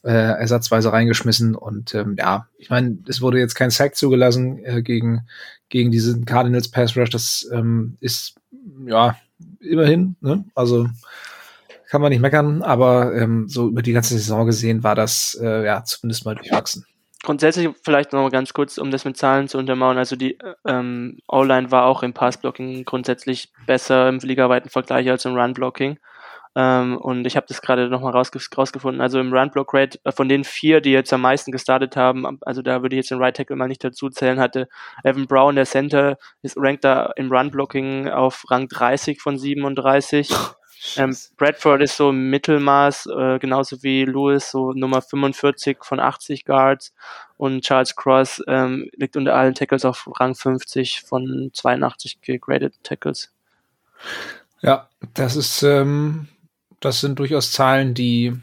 äh, ersatzweise reingeschmissen. Und ähm, ja, ich meine, es wurde jetzt kein Sack zugelassen äh, gegen, gegen diesen Cardinals Pass Rush. Das ähm, ist ja immerhin, ne? Also kann man nicht meckern, aber ähm, so über die ganze Saison gesehen war das äh, ja zumindest mal durchwachsen. Grundsätzlich vielleicht noch mal ganz kurz, um das mit Zahlen zu untermauern. Also die ähm, O-Line war auch im Passblocking grundsätzlich besser im ligaweiten Vergleich als im Run-Blocking. Ähm, und ich habe das gerade nochmal rausge rausgefunden. Also im Run-Block-Rate äh, von den vier, die jetzt am meisten gestartet haben, also da würde ich jetzt den Right Tackle mal nicht dazu zählen, hatte Evan Brown, der Center, ist rankt da im Run-Blocking auf Rang 30 von 37. Ähm, Bradford ist so Mittelmaß, äh, genauso wie Lewis, so Nummer 45 von 80 Guards. Und Charles Cross ähm, liegt unter allen Tackles auf Rang 50 von 82 gegraded Tackles. Ja, das ist, ähm, das sind durchaus Zahlen, die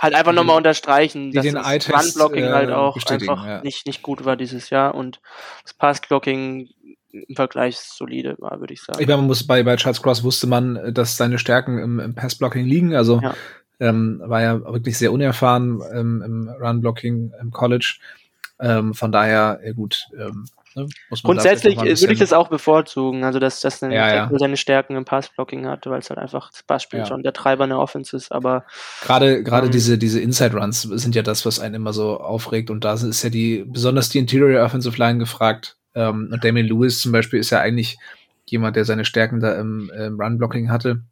halt einfach nochmal unterstreichen, dass den das Run-Blocking äh, halt auch einfach ja. nicht, nicht gut war dieses Jahr und das Pass-Blocking im Vergleich solide war, würde ich sagen. Ich meine, man muss bei, bei Charles Cross wusste man, dass seine Stärken im, im Pass-Blocking liegen. Also ja. ähm, war ja wirklich sehr unerfahren ähm, im Run-Blocking im College. Ähm, von daher, ja gut, ähm, ne, Grundsätzlich würde ich das auch bevorzugen, also dass, dass ein ja, ja. seine Stärken im Pass-Blocking hat, weil es halt einfach das Passspiel ja. schon der Treiber in der Offense ist, aber gerade gerade ähm, diese diese Inside Runs sind ja das, was einen immer so aufregt und da ist ja die besonders die Interior Offensive Line gefragt ähm, und Damien Lewis zum Beispiel ist ja eigentlich jemand, der seine Stärken da im, im Run-Blocking hatte.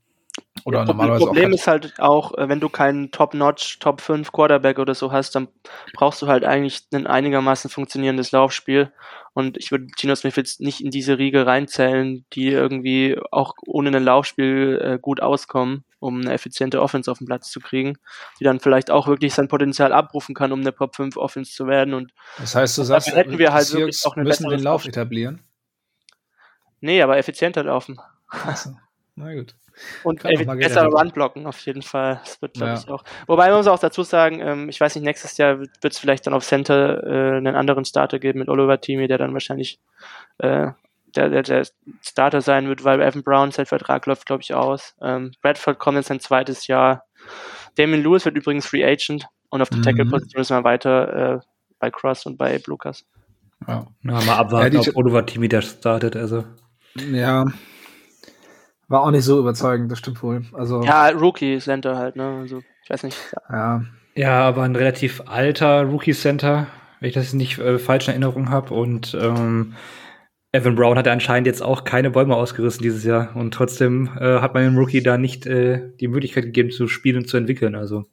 Oder ja, normalerweise Problem auch ist halt auch, äh, wenn du keinen Top-Notch, Top 5 Quarterback oder so hast, dann brauchst du halt eigentlich ein einigermaßen funktionierendes Laufspiel. Und ich würde Gino Smith jetzt nicht in diese Riege reinzählen, die irgendwie auch ohne ein Laufspiel äh, gut auskommen, um eine effiziente Offense auf den Platz zu kriegen, die dann vielleicht auch wirklich sein Potenzial abrufen kann, um eine Top 5 Offense zu werden. Und das heißt, du sagst, hätten wir halt wirklich auch eine müssen den Lauf etablieren. Nee, aber effizienter laufen. Achso. Na gut. Und äh, besser Run blocken auf jeden Fall. Das wird, glaube ja. ich, auch. Wobei man muss auch dazu sagen, ähm, ich weiß nicht, nächstes Jahr wird es vielleicht dann auf Center äh, einen anderen Starter geben mit Oliver Timi, der dann wahrscheinlich äh, der, der, der Starter sein wird, weil Evan Brown sein Vertrag läuft, glaube ich, aus. Ähm, Bradford kommt jetzt sein zweites Jahr. Damien Lewis wird übrigens Free Agent und auf der mhm. Tackle-Position ist man weiter äh, bei Cross und bei Lucas. Ja. Na, mal abwarten, ja, ob Oliver Timi der startet, also. Ja, war auch nicht so überzeugend, das stimmt wohl. Also, ja, Rookie Center halt, ne? Also, ich weiß nicht. Ja. Ja, aber ein relativ alter Rookie Center, wenn ich das nicht äh, falsch in Erinnerung habe. Und ähm, Evan Brown hat anscheinend jetzt auch keine Bäume ausgerissen dieses Jahr. Und trotzdem äh, hat man dem Rookie da nicht äh, die Möglichkeit gegeben zu spielen und zu entwickeln. Also.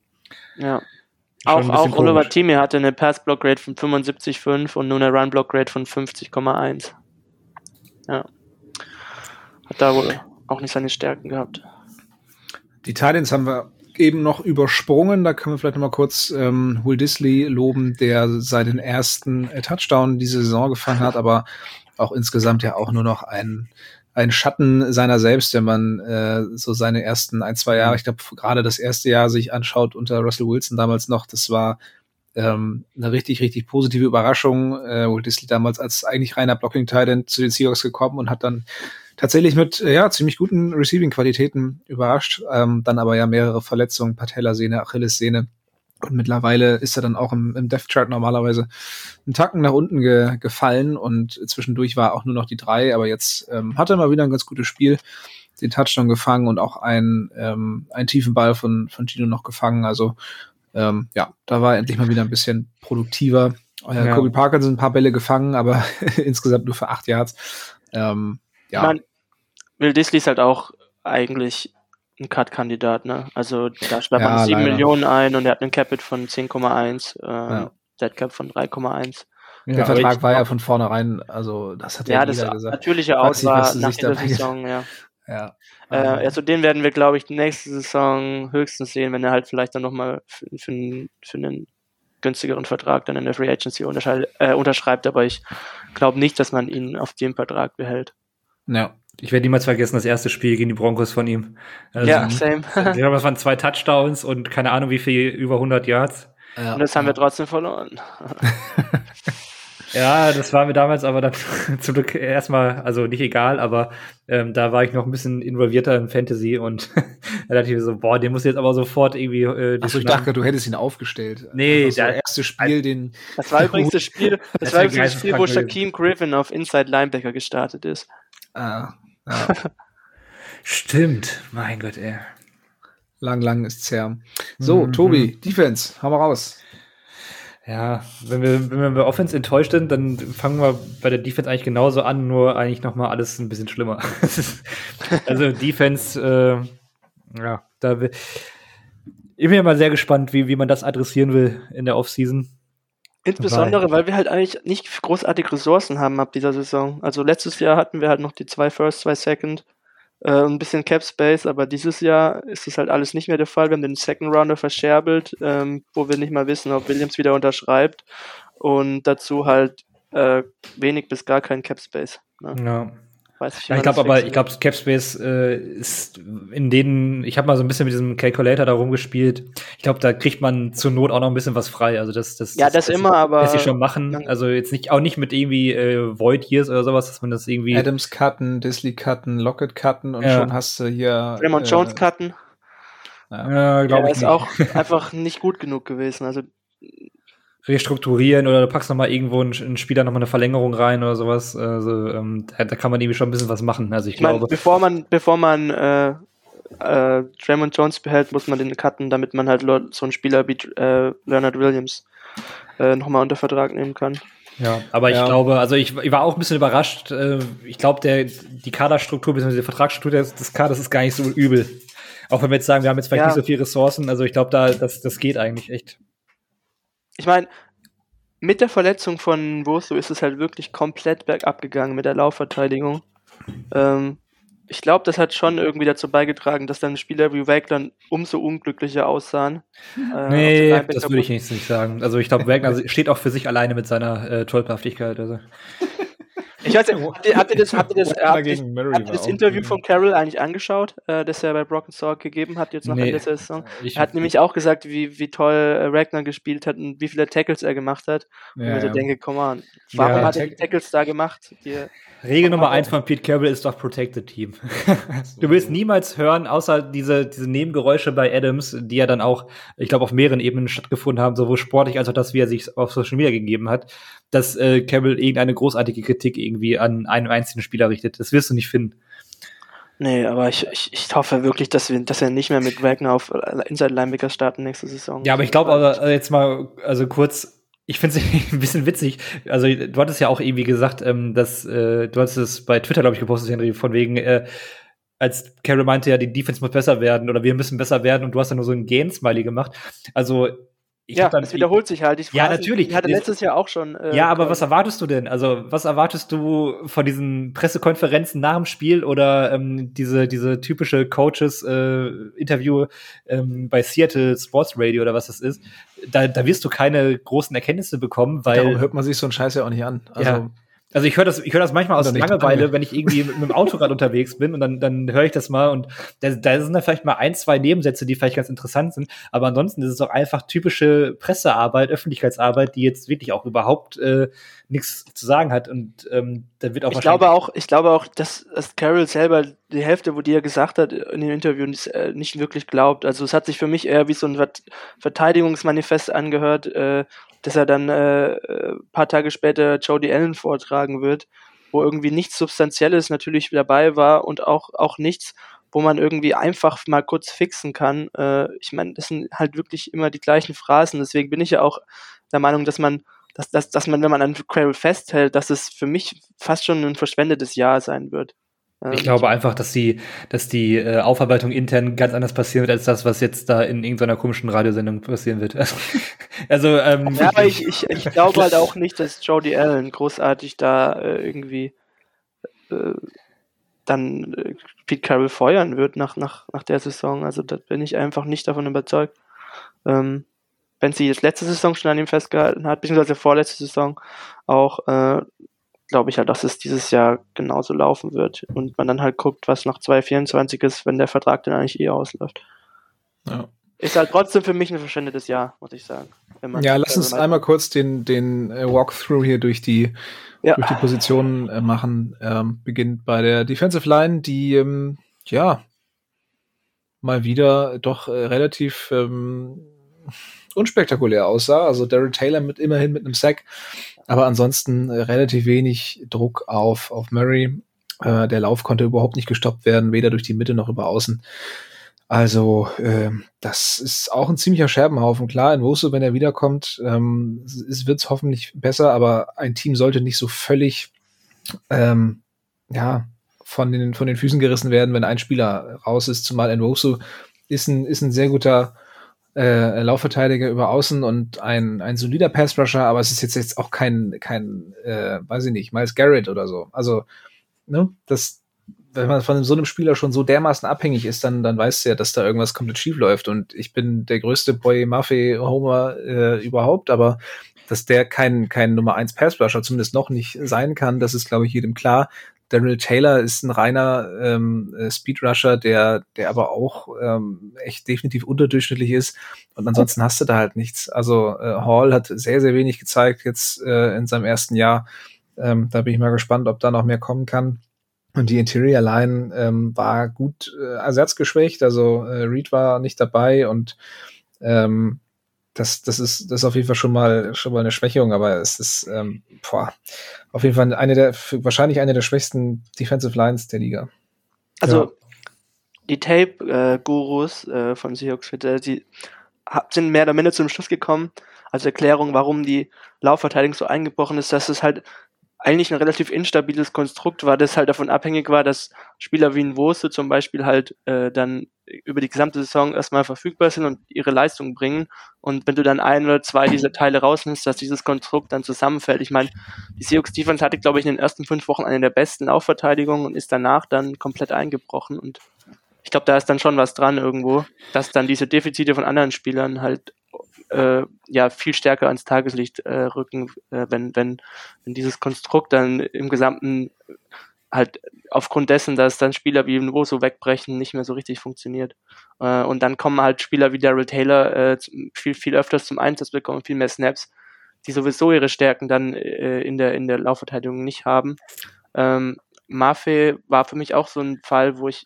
Ja. Auch, auch Oliver Timi hatte eine Pass-Block-Rate von 75,5 und nur eine Run-Block-Rate von 50,1. Ja. Hat da wohl auch nicht seine Stärken gehabt. Die Titans haben wir eben noch übersprungen. Da können wir vielleicht noch mal kurz ähm, Will Disley loben, der seinen ersten äh, Touchdown diese Saison gefangen hat, aber auch insgesamt ja auch nur noch ein, ein Schatten seiner selbst, wenn man äh, so seine ersten ein, zwei Jahre, ich glaube gerade das erste Jahr sich anschaut unter Russell Wilson damals noch, das war ähm, eine richtig, richtig positive Überraschung. Äh, Will Disley damals als eigentlich reiner Blocking-Titan zu den Seahawks gekommen und hat dann tatsächlich mit äh, ja ziemlich guten Receiving-Qualitäten überrascht, ähm, dann aber ja mehrere Verletzungen, Patellasehne, Achillessehne. Und mittlerweile ist er dann auch im, im Death Chart normalerweise einen Tacken nach unten ge gefallen und zwischendurch war auch nur noch die drei, aber jetzt ähm, hat er mal wieder ein ganz gutes Spiel, den Touchdown gefangen und auch einen, ähm, einen tiefen Ball von, von Gino noch gefangen. Also ähm, ja, da war er endlich mal wieder ein bisschen produktiver. Äh, ja. Kobe Parker sind ein paar Bälle gefangen, aber insgesamt nur für acht Yards. Ähm, ja. Man, Will Disley ist halt auch eigentlich ein Cut-Kandidat, ne? Also da schreibt ja, man 7 leider. Millionen ein und er hat einen Capit von 10,1, äh, ja. Dead Cap von 3,1. Der ja, Vertrag war ja von vornherein, also das hat ja, ja das gesagt. natürliche war nach dieser Saison, ja. ja. Äh, also den werden wir, glaube ich, nächste Saison höchstens sehen, wenn er halt vielleicht dann nochmal für, für, für einen günstigeren Vertrag dann in der Free Agency äh, unterschreibt, aber ich glaube nicht, dass man ihn auf dem Vertrag behält. Ja. Ich werde niemals vergessen, das erste Spiel gegen die Broncos von ihm. Also, ja, same. ich glaube, das waren zwei Touchdowns und keine Ahnung wie viel, über 100 Yards. Ja, und das haben wir trotzdem verloren. Ja, das war mir damals aber dann zum Glück erstmal, also nicht egal, aber ähm, da war ich noch ein bisschen involvierter in Fantasy und da dachte ich mir so, boah, den muss jetzt aber sofort irgendwie. Äh, Achso, ich dachte, du hättest ihn aufgestellt. Nee, das der erste Spiel, den. Das war übrigens das Spiel, das, das war übrigens das Spiel, wo Shaquem Griffin auf Inside Linebacker gestartet ist. Ah, ja. Stimmt, mein Gott, ey. Lang, lang ist's her. So, mhm. Tobi, Defense, hau mal raus. Ja, wenn wir, wenn wir bei Offense enttäuscht sind, dann fangen wir bei der Defense eigentlich genauso an, nur eigentlich nochmal alles ein bisschen schlimmer. also Defense, äh, ja, da will, ich bin ja mal sehr gespannt, wie, wie man das adressieren will in der Offseason. Insbesondere, weil wir halt eigentlich nicht großartig Ressourcen haben ab dieser Saison. Also letztes Jahr hatten wir halt noch die zwei First, zwei Second äh, ein bisschen Cap Space, aber dieses Jahr ist das halt alles nicht mehr der Fall. Wir haben den Second Rounder verscherbelt, ähm, wo wir nicht mal wissen, ob Williams wieder unterschreibt und dazu halt äh, wenig bis gar kein Cap Space. Ne? Ja. Weiß ich, ja, ich glaube aber, ich glaube, Capspace äh, ist in denen, ich habe mal so ein bisschen mit diesem Calculator da rumgespielt. Ich glaube, da kriegt man zur Not auch noch ein bisschen was frei. Also das, das, ja, das, das immer, aber das sie schon machen. Also jetzt nicht auch nicht mit irgendwie äh, Void Years oder sowas, dass man das irgendwie Adams cutten, Disley cutten, Lockett cutten und ja. schon hast du hier Raymond äh, Jones cutten. Ja, ja glaube ich. ist nicht. auch einfach nicht gut genug gewesen. Also restrukturieren oder du packst noch mal irgendwo einen, einen Spieler noch mal eine Verlängerung rein oder sowas. Also ähm, da, da, kann man irgendwie schon ein bisschen was machen. Also ich, ich glaube, mein, bevor man bevor man äh, äh, Draymond Jones behält, muss man den cutten, damit man halt so einen Spieler wie äh, Leonard Williams äh, noch mal unter Vertrag nehmen kann. Ja, aber ja. ich glaube, also ich, ich, war auch ein bisschen überrascht. Äh, ich glaube, der die Kaderstruktur bzw. die Vertragsstruktur des, des Kaders ist gar nicht so übel. Auch wenn wir jetzt sagen, wir haben jetzt vielleicht ja. nicht so viele Ressourcen, also ich glaube, da das, das geht eigentlich echt ich meine, mit der Verletzung von Woso ist es halt wirklich komplett bergab gegangen mit der Laufverteidigung. Ähm, ich glaube, das hat schon irgendwie dazu beigetragen, dass dann Spieler wie Wagner umso unglücklicher aussahen. Äh, nee, das würde ich nicht sagen. Also ich glaube, Wagner steht auch für sich alleine mit seiner äh, Tollpaftigkeit. Also. Ich weiß nicht, habt ihr, habt ihr das, habt ihr das, habt ihr, habt ihr das Interview von Carroll eigentlich angeschaut, äh, das er bei Broken Sword gegeben hat, jetzt noch nee, in dieser Saison? Er hat nämlich auch gesagt, wie, wie toll äh, Ragnar gespielt hat und wie viele Tackles er gemacht hat. Ja, und ich ja. denke, komm on, warum ja, hat er die Tackles da gemacht? Die, Regel Nummer eins von Pete Carroll ist doch Protect the Team. du willst niemals hören, außer diese, diese Nebengeräusche bei Adams, die ja dann auch, ich glaube, auf mehreren Ebenen stattgefunden haben, sowohl sportlich als auch das, wie er sich auf Social Media gegeben hat, dass äh, Carroll irgendeine großartige Kritik irgendwie an einem einzelnen Spieler richtet. Das wirst du nicht finden. Nee, aber ich, ich, ich hoffe wirklich, dass wir, dass wir nicht mehr mit Wagner auf Inside Linebacker starten nächste Saison. Ja, aber ich glaube, also, jetzt mal, also kurz, ich finde es ein bisschen witzig. Also, du hattest ja auch irgendwie gesagt, ähm, dass äh, du hattest es bei Twitter, glaube ich, gepostet, Henry, von wegen, äh, als Carol meinte ja, die Defense muss besser werden oder wir müssen besser werden und du hast ja nur so ein Game-Smiley gemacht. Also, ich ja, dann, das wiederholt sich halt. Ich ja, natürlich. Ich hatte letztes Jahr auch schon. Äh, ja, aber was erwartest du denn? Also, was erwartest du von diesen Pressekonferenzen nach dem Spiel oder ähm, diese, diese typische Coaches-Interview äh, ähm, bei Seattle Sports Radio oder was das ist? Da, da wirst du keine großen Erkenntnisse bekommen, weil. Darum hört man sich so einen Scheiß ja auch nicht an. Also, ja. Also ich höre das, ich höre das manchmal aus Langeweile, wenn ich irgendwie mit, mit dem Autorad unterwegs bin und dann, dann höre ich das mal und da, da sind dann vielleicht mal ein, zwei Nebensätze, die vielleicht ganz interessant sind. Aber ansonsten ist es auch einfach typische Pressearbeit, Öffentlichkeitsarbeit, die jetzt wirklich auch überhaupt äh, nichts zu sagen hat. Und ähm, da wird auch ich glaube auch, ich glaube auch, dass, dass Carol selber die Hälfte, wo die er gesagt hat in dem Interview, nicht, äh, nicht wirklich glaubt. Also es hat sich für mich eher wie so ein Verteidigungsmanifest angehört. Äh, dass er dann äh, paar Tage später Jody Allen vortragen wird, wo irgendwie nichts Substanzielles natürlich dabei war und auch, auch nichts, wo man irgendwie einfach mal kurz fixen kann. Äh, ich meine, das sind halt wirklich immer die gleichen Phrasen. Deswegen bin ich ja auch der Meinung, dass man, dass, dass, dass man, wenn man an Quail festhält, dass es für mich fast schon ein verschwendetes Jahr sein wird. Ich glaube einfach, dass die, dass die äh, Aufarbeitung intern ganz anders passieren wird, als das, was jetzt da in irgendeiner komischen Radiosendung passieren wird. also, ähm, ja, aber ich, ich, ich glaube halt auch nicht, dass Jody Allen großartig da äh, irgendwie äh, dann äh, Pete Carroll feuern wird nach, nach, nach der Saison. Also da bin ich einfach nicht davon überzeugt. Ähm, wenn sie das letzte Saison schon an ihm festgehalten hat, beziehungsweise vorletzte Saison auch, äh, glaube ich halt, dass es dieses Jahr genauso laufen wird und man dann halt guckt, was nach 2024 ist, wenn der Vertrag dann eigentlich eh ausläuft. Ja. Ist halt trotzdem für mich ein verschwendetes Jahr, muss ich sagen. ja, lass uns einmal kurz den, den äh, Walkthrough hier durch die, ja. durch die Positionen äh, machen. Ähm, beginnt bei der Defensive Line, die ähm, ja mal wieder doch äh, relativ ähm, unspektakulär aussah. Also Daryl Taylor mit immerhin mit einem Sack, aber ansonsten äh, relativ wenig Druck auf, auf Murray. Äh, der Lauf konnte überhaupt nicht gestoppt werden, weder durch die Mitte noch über außen. Also, äh, das ist auch ein ziemlicher Scherbenhaufen. Klar, in Wosu, wenn er wiederkommt, ähm, es wird hoffentlich besser, aber ein Team sollte nicht so völlig, ähm, ja, von den, von den Füßen gerissen werden, wenn ein Spieler raus ist, zumal Nwosu ist ein, ist ein sehr guter äh, Laufverteidiger über Außen und ein, ein solider Passrusher, aber es ist jetzt, jetzt auch kein, kein äh, weiß ich nicht, Miles Garrett oder so. Also, ne, das, wenn man von so einem Spieler schon so dermaßen abhängig ist, dann, dann weißt du ja, dass da irgendwas komplett schief läuft. Und ich bin der größte Boy Murphy Homer äh, überhaupt, aber dass der kein, kein Nummer 1 Passrusher zumindest noch nicht sein kann, das ist, glaube ich, jedem klar. Daryl Taylor ist ein reiner ähm, äh, Speedrusher, der, der aber auch ähm, echt definitiv unterdurchschnittlich ist. Und ansonsten hast du da halt nichts. Also äh, Hall hat sehr, sehr wenig gezeigt jetzt äh, in seinem ersten Jahr. Ähm, da bin ich mal gespannt, ob da noch mehr kommen kann. Und die Interior Line ähm, war gut äh, ersatzgeschwächt. Also äh, Reed war nicht dabei und ähm, das, das ist, das ist auf jeden Fall schon mal, schon mal eine Schwächung, aber es ist, ähm, boah, auf jeden Fall eine der, wahrscheinlich eine der schwächsten Defensive Lines der Liga. Also, ja. die Tape-Gurus äh, von Seahawks, die sind mehr oder minder zum Schluss gekommen, als Erklärung, warum die Laufverteidigung so eingebrochen ist, dass es halt eigentlich ein relativ instabiles Konstrukt war, das halt davon abhängig war, dass Spieler wie ein Wurste zum Beispiel halt äh, dann über die gesamte Saison erstmal verfügbar sind und ihre Leistung bringen. Und wenn du dann ein oder zwei dieser Teile rausnimmst, dass dieses Konstrukt dann zusammenfällt. Ich meine, die Seahawks Defense hatte, glaube ich, in den ersten fünf Wochen eine der besten Laufverteidigungen und ist danach dann komplett eingebrochen. Und ich glaube, da ist dann schon was dran irgendwo, dass dann diese Defizite von anderen Spielern halt äh, ja viel stärker ans Tageslicht äh, rücken, äh, wenn, wenn, wenn dieses Konstrukt dann im gesamten halt aufgrund dessen, dass dann Spieler wie Nuo so wegbrechen, nicht mehr so richtig funktioniert. Äh, und dann kommen halt Spieler wie Daryl Taylor äh, viel, viel öfters zum Einsatz bekommen, viel mehr Snaps, die sowieso ihre Stärken dann äh, in, der, in der Laufverteidigung nicht haben. Ähm, Mafe war für mich auch so ein Fall, wo ich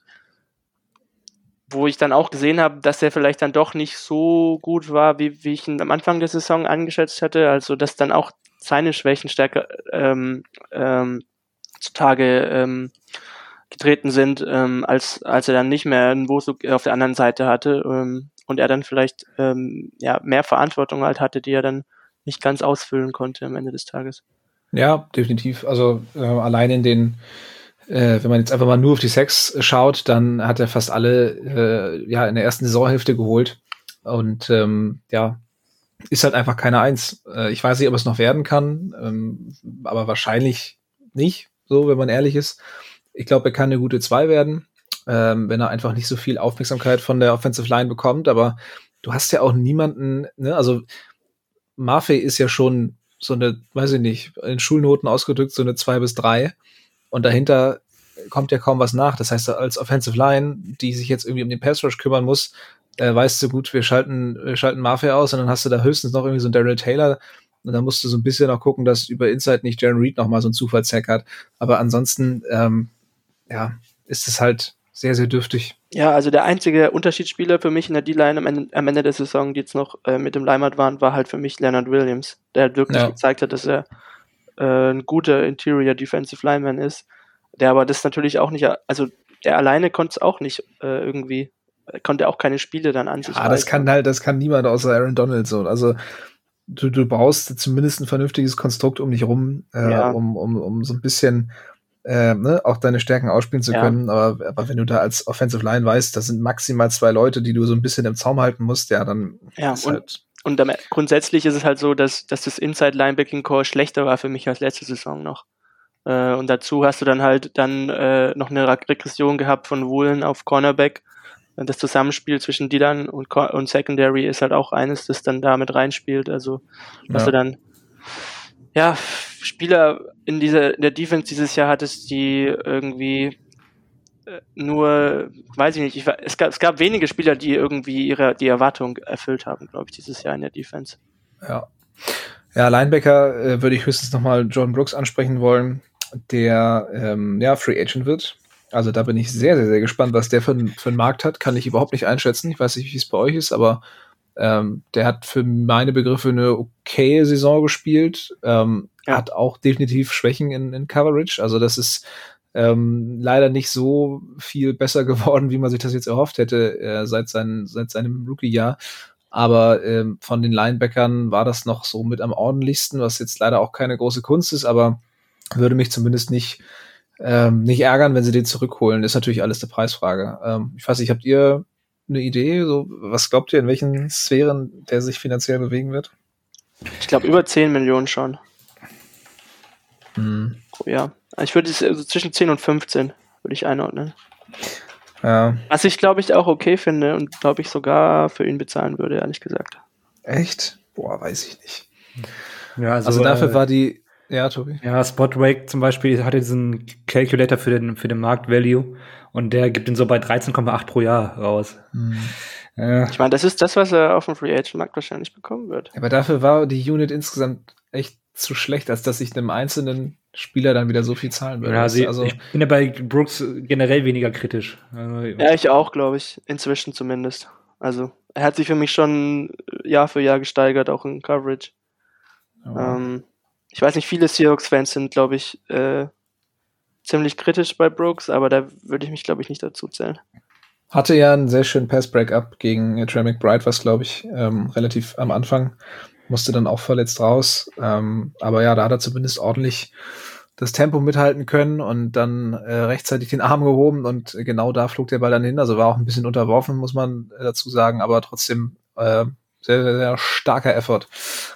wo ich dann auch gesehen habe, dass er vielleicht dann doch nicht so gut war, wie, wie ich ihn am Anfang der Saison angeschätzt hatte. Also dass dann auch seine Schwächen stärker ähm, ähm, zutage ähm, getreten sind, ähm, als, als er dann nicht mehr ein Wosu auf der anderen Seite hatte ähm, und er dann vielleicht ähm, ja, mehr Verantwortung halt hatte, die er dann nicht ganz ausfüllen konnte am Ende des Tages. Ja, definitiv. Also äh, allein in den äh, wenn man jetzt einfach mal nur auf die Sex schaut, dann hat er fast alle äh, ja in der ersten Saisonhälfte geholt. Und ähm, ja, ist halt einfach keine Eins. Äh, ich weiß nicht, ob es noch werden kann, ähm, aber wahrscheinlich nicht, so wenn man ehrlich ist. Ich glaube, er kann eine gute Zwei werden, ähm, wenn er einfach nicht so viel Aufmerksamkeit von der Offensive Line bekommt. Aber du hast ja auch niemanden, ne? also Maffei ist ja schon so eine, weiß ich nicht, in Schulnoten ausgedrückt, so eine zwei bis drei und dahinter kommt ja kaum was nach. Das heißt, als Offensive Line, die sich jetzt irgendwie um den Pass Rush kümmern muss, äh, weißt du gut, wir schalten, wir schalten Mafia aus und dann hast du da höchstens noch irgendwie so einen Daryl Taylor. Und dann musst du so ein bisschen noch gucken, dass über Inside nicht Jaron Reed noch mal so einen Zufallshack hat. Aber ansonsten, ähm, ja, ist es halt sehr, sehr dürftig. Ja, also der einzige Unterschiedsspieler für mich in der D-Line am Ende, am Ende der Saison, die jetzt noch äh, mit dem Leimat waren, war halt für mich Leonard Williams, der halt wirklich ja. gezeigt hat, dass er äh, ein guter Interior Defensive Lineman ist der aber das natürlich auch nicht, also der alleine konnte es auch nicht äh, irgendwie, konnte auch keine Spiele dann an sich. Ah, das kann halt, das kann niemand außer Aaron Donald so. Also du, du brauchst zumindest ein vernünftiges Konstrukt um dich rum, äh, ja. um, um, um so ein bisschen äh, ne, auch deine Stärken ausspielen zu können. Ja. Aber, aber wenn du da als Offensive Line weißt, das sind maximal zwei Leute, die du so ein bisschen im Zaum halten musst, ja, dann ja, ist und, halt und damit, grundsätzlich ist es halt so, dass, dass das Inside Linebacking Core schlechter war für mich als letzte Saison noch. Äh, und dazu hast du dann halt dann äh, noch eine Regression gehabt von Woolen auf Cornerback. Das Zusammenspiel zwischen Dylan und, und Secondary ist halt auch eines, das dann da mit reinspielt. Also, dass ja. du dann, ja, Spieler in dieser, in der Defense dieses Jahr hattest, die irgendwie äh, nur, weiß ich nicht, ich, es, gab, es gab wenige Spieler, die irgendwie ihre, die Erwartung erfüllt haben, glaube ich, dieses Jahr in der Defense. Ja. Ja, Linebacker äh, würde ich höchstens nochmal John Brooks ansprechen wollen, der ähm, ja Free Agent wird. Also da bin ich sehr, sehr, sehr gespannt, was der für, für einen Markt hat. Kann ich überhaupt nicht einschätzen. Ich weiß nicht, wie es bei euch ist, aber ähm, der hat für meine Begriffe eine okaye Saison gespielt. Ähm, ja. Hat auch definitiv Schwächen in, in Coverage. Also das ist ähm, leider nicht so viel besser geworden, wie man sich das jetzt erhofft hätte äh, seit, sein, seit seinem Rookie-Jahr. Aber ähm, von den Linebackern war das noch so mit am ordentlichsten, was jetzt leider auch keine große Kunst ist, aber würde mich zumindest nicht, ähm, nicht ärgern, wenn sie den zurückholen. Ist natürlich alles eine Preisfrage. Ähm, ich weiß nicht, habt ihr eine Idee? So, was glaubt ihr, in welchen Sphären der sich finanziell bewegen wird? Ich glaube über 10 Millionen schon. Hm. Pro Jahr. Ich würde es also zwischen 10 und 15 würde ich einordnen. Ja. Was ich glaube ich auch okay finde und glaube ich sogar für ihn bezahlen würde, ehrlich gesagt. Echt? Boah, weiß ich nicht. Ja, also, also dafür äh, war die, ja, Tobi. Ja, Spotwake zum Beispiel hatte diesen Calculator für den, für den Marktvalue und der gibt ihn so bei 13,8 pro Jahr raus. Hm. Ja. Ich meine, das ist das, was er auf dem Free Agent Markt wahrscheinlich bekommen wird. Aber dafür war die Unit insgesamt echt zu schlecht, als dass ich einem einzelnen Spieler dann wieder so viel zahlen würde. Ja, sie, also, ich bin ja bei Brooks generell weniger kritisch. Also, ja, ich auch, glaube ich. Inzwischen zumindest. Also, er hat sich für mich schon Jahr für Jahr gesteigert, auch in Coverage. Oh. Ähm, ich weiß nicht, viele Seahawks-Fans sind, glaube ich, äh, ziemlich kritisch bei Brooks, aber da würde ich mich, glaube ich, nicht dazu zählen. Hatte ja einen sehr schönen Pass-Break-up gegen Trey McBride, was, glaube ich, ähm, relativ am Anfang musste dann auch verletzt raus. Ähm, aber ja, da hat er zumindest ordentlich das Tempo mithalten können und dann äh, rechtzeitig den Arm gehoben und genau da flog der Ball dann hin. Also war auch ein bisschen unterworfen, muss man äh, dazu sagen, aber trotzdem äh, sehr, sehr, sehr starker Effort.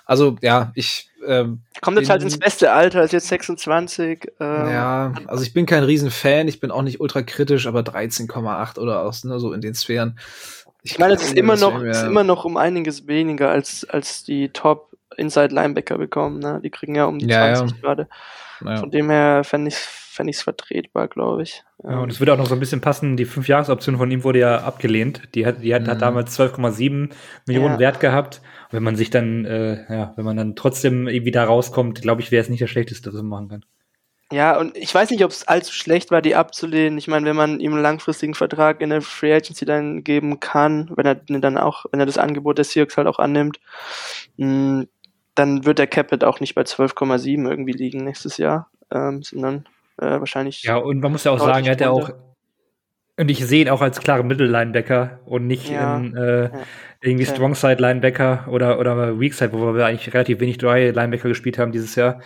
Also ja, ich ähm, kommt jetzt halt ins beste Alter, ist jetzt 26. Ähm, ja, also ich bin kein Riesenfan, ich bin auch nicht ultra kritisch, aber 13,8 oder aus ne, so in den Sphären ich meine, es ist immer noch, ist immer noch um einiges weniger als, als die Top Inside Linebacker bekommen. Ne? Die kriegen ja um die ja, 20 ja. gerade. Ja. Von dem her fände ich es vertretbar, glaube ich. Ja, und es würde auch noch so ein bisschen passen. Die 5-Jahres-Option von ihm wurde ja abgelehnt. Die hat, die hat, mhm. hat damals 12,7 Millionen ja. Wert gehabt. Und wenn man sich dann, äh, ja, wenn man dann trotzdem irgendwie da rauskommt, glaube ich, wäre es nicht das Schlechteste, was man machen kann. Ja, und ich weiß nicht, ob es allzu schlecht war, die abzulehnen. Ich meine, wenn man ihm einen langfristigen Vertrag in der Free Agency dann geben kann, wenn er dann auch, wenn er das Angebot des Seahawks halt auch annimmt, mh, mm, dann wird der Capit auch nicht bei 12,7 irgendwie liegen nächstes Jahr, ähm, sondern äh, wahrscheinlich. Ja, und man muss ja auch sagen, er hat ja auch, und ich sehe ihn auch als klare Mittellinebacker und nicht ja, in, äh, ja, irgendwie okay. Strongside Linebacker oder, oder Weakside, wo wir eigentlich relativ wenig Dry Linebacker gespielt haben dieses Jahr.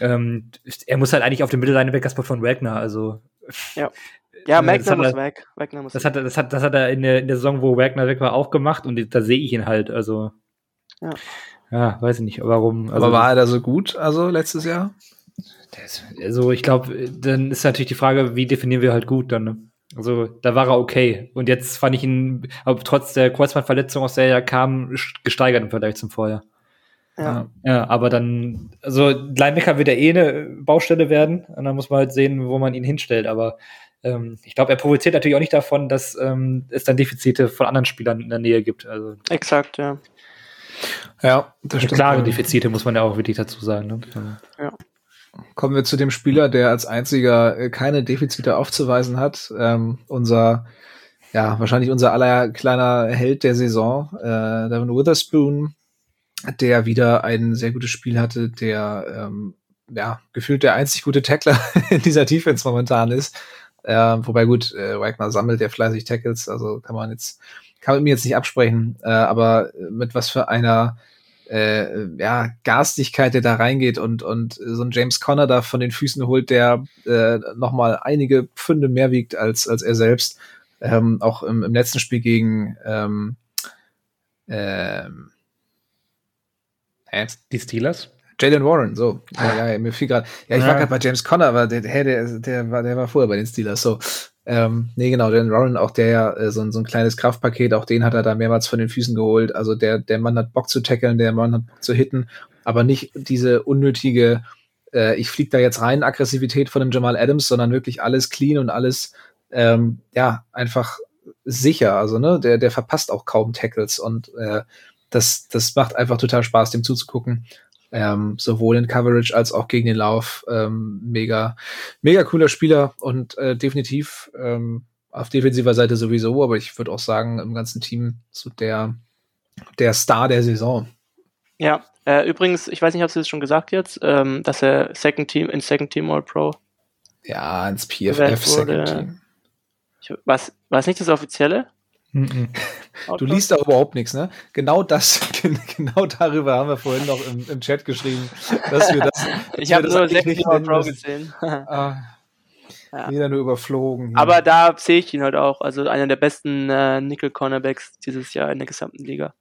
Ähm, er muss halt eigentlich auf dem Mittellinebacker-Spot von Wagner, also. Ja. Ja, Wagner muss weg. Wagner muss das, hat, das, hat, das hat er in der, in der Saison, wo Wagner weg war, auch gemacht und da sehe ich ihn halt. Also. Ja. Ja, weiß ich nicht, warum. Also, Aber war er da so gut, also letztes Jahr? also, ich glaube, dann ist natürlich die Frage, wie definieren wir halt gut dann, ne? Also, da war er okay. Und jetzt fand ich ihn, aber trotz der Kreuzbandverletzung, aus der er kam, gesteigert im Vergleich zum Vorjahr. Ja. ja, aber dann, also Linebacker wird ja eh eine Baustelle werden und dann muss man halt sehen, wo man ihn hinstellt. Aber ähm, ich glaube, er profitiert natürlich auch nicht davon, dass ähm, es dann Defizite von anderen Spielern in der Nähe gibt. Also, Exakt, ja. Ja, das stimmt. Klare Defizite muss man ja auch wirklich dazu sagen. Ne? Ja. Kommen wir zu dem Spieler, der als einziger äh, keine Defizite aufzuweisen hat. Ähm, unser, ja, wahrscheinlich unser aller kleiner Held der Saison, äh, Devin Witherspoon, der wieder ein sehr gutes Spiel hatte, der ähm, ja gefühlt der einzig gute Tackler in dieser Defense momentan ist. Äh, wobei gut, äh, Wagner sammelt ja fleißig Tackles, also kann man jetzt kann man mir jetzt nicht absprechen, äh, aber mit was für einer äh, ja, Garstigkeit, der da reingeht und, und so ein James Conner da von den Füßen holt, der äh, nochmal einige Pfünde mehr wiegt als, als er selbst. Ähm, auch im, im letzten Spiel gegen ähm, ähm? Die Steelers? Jalen Warren, so. Ja, ja, mir fiel gerade. Ja, ich ja. war gerade bei James Conner, aber der, der, der, der, war, der war vorher bei den Steelers, so. Ähm, nee, genau, Jalen Warren, auch der ja äh, so, so ein kleines Kraftpaket, auch den hat er da mehrmals von den Füßen geholt. Also der, der Mann hat Bock zu tackeln, der Mann hat Bock zu hitten, aber nicht diese unnötige, äh, ich flieg da jetzt rein, Aggressivität von dem Jamal Adams, sondern wirklich alles clean und alles, ähm, ja, einfach sicher. Also, ne, der, der verpasst auch kaum Tackles und äh, das, das macht einfach total Spaß, dem zuzugucken. Ähm, sowohl in Coverage als auch gegen den Lauf. Ähm, mega, mega cooler Spieler und äh, definitiv ähm, auf defensiver Seite sowieso, aber ich würde auch sagen, im ganzen Team so der, der Star der Saison. Ja, äh, übrigens, ich weiß nicht, ob du es schon gesagt jetzt, ähm, dass er Second Team in Second Team All Pro. Ja, ins PFF Second Team. Ich, was, war es nicht das offizielle? Du liest auch überhaupt nichts, ne? Genau das, genau darüber haben wir vorhin noch im, im Chat geschrieben, dass wir das. ich habe nur Team All Pro gesehen. ah, ja. Wieder nur überflogen. Aber da sehe ich ihn halt auch. Also einer der besten äh, Nickel-Cornerbacks dieses Jahr in der gesamten Liga.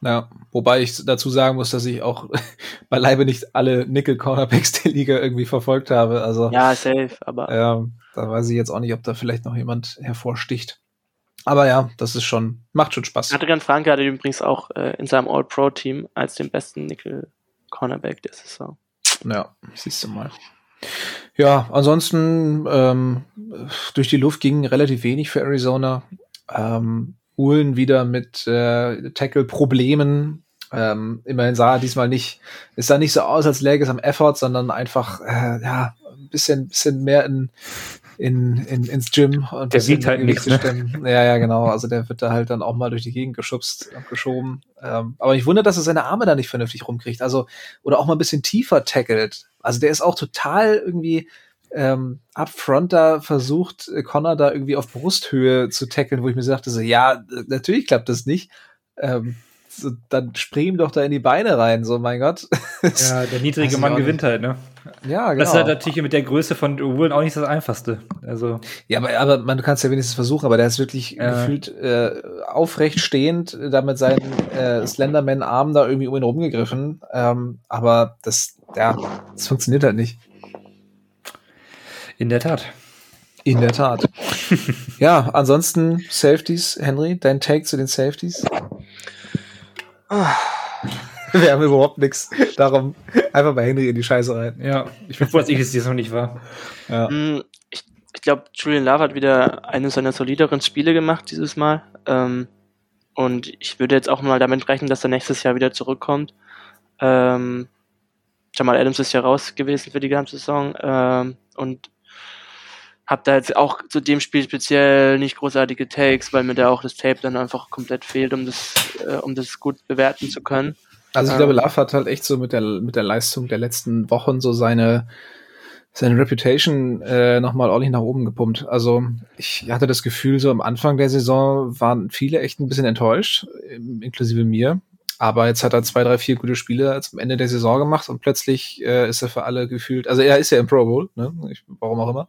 Ja, wobei ich dazu sagen muss, dass ich auch beileibe nicht alle Nickel-Cornerbacks der Liga irgendwie verfolgt habe. Also, ja, safe, aber. Ähm, da weiß ich jetzt auch nicht, ob da vielleicht noch jemand hervorsticht. Aber ja, das ist schon, macht schon Spaß. Adrian Franke hatte übrigens auch äh, in seinem All-Pro-Team als den besten Nickel-Cornerback der Saison. Ja, siehst du mal. Ja, ansonsten ähm, durch die Luft ging relativ wenig für Arizona. Ähm, Uhlen wieder mit äh, Tackle-Problemen. Ähm, immerhin sah er diesmal nicht, es sah nicht so aus, als läge es am Effort, sondern einfach äh, ja ein bisschen, bisschen mehr in, in, in, ins Gym und der wiegt halt nichts. Ne? Ja, ja, genau. Also der wird da halt dann auch mal durch die Gegend geschubst und geschoben. Ähm, aber ich wundere, dass er seine Arme da nicht vernünftig rumkriegt. Also, oder auch mal ein bisschen tiefer tackelt. Also der ist auch total irgendwie ähm, upfront da versucht, äh, Connor da irgendwie auf Brusthöhe zu tackeln, wo ich mir sagte, so, ja, natürlich klappt das nicht. Ähm, so, dann spring ihm doch da in die Beine rein, so mein Gott. Ja, der niedrige Mann gewinnt halt, ne? Ja, genau. Das ist halt natürlich mit der Größe von Woolen auch nicht das Einfachste. Also. Ja, aber, aber man kann es ja wenigstens versuchen, aber der ist wirklich ja. gefühlt äh, aufrecht stehend, da mit seinen äh, Slenderman-Armen da irgendwie um ihn rumgegriffen. Ähm, aber das, ja, das funktioniert halt nicht. In der Tat. In der Tat. ja, ansonsten Safeties, Henry, dein Take zu den Safeties? Wir haben überhaupt nichts. Darum einfach bei Henry in die Scheiße rein. Ja, ich bin froh, dass ich es jetzt noch nicht war. Ja. Mm, ich, ich glaube, Julian Love hat wieder eines seiner solideren Spiele gemacht dieses Mal. Ähm, und ich würde jetzt auch mal damit rechnen, dass er nächstes Jahr wieder zurückkommt. Ähm, Jamal Adams ist ja raus gewesen für die ganze Saison. Ähm, und habe da jetzt auch zu dem Spiel speziell nicht großartige Takes, weil mir da auch das Tape dann einfach komplett fehlt, um das, äh, um das gut bewerten zu können. Also ich glaube, ähm, Love hat halt echt so mit der mit der Leistung der letzten Wochen so seine seine Reputation äh, nochmal ordentlich nach oben gepumpt. Also ich hatte das Gefühl, so am Anfang der Saison waren viele echt ein bisschen enttäuscht, inklusive mir. Aber jetzt hat er zwei, drei, vier gute Spiele zum Ende der Saison gemacht und plötzlich äh, ist er für alle gefühlt, also er ist ja im Pro Bowl, ne? Ich, warum auch immer.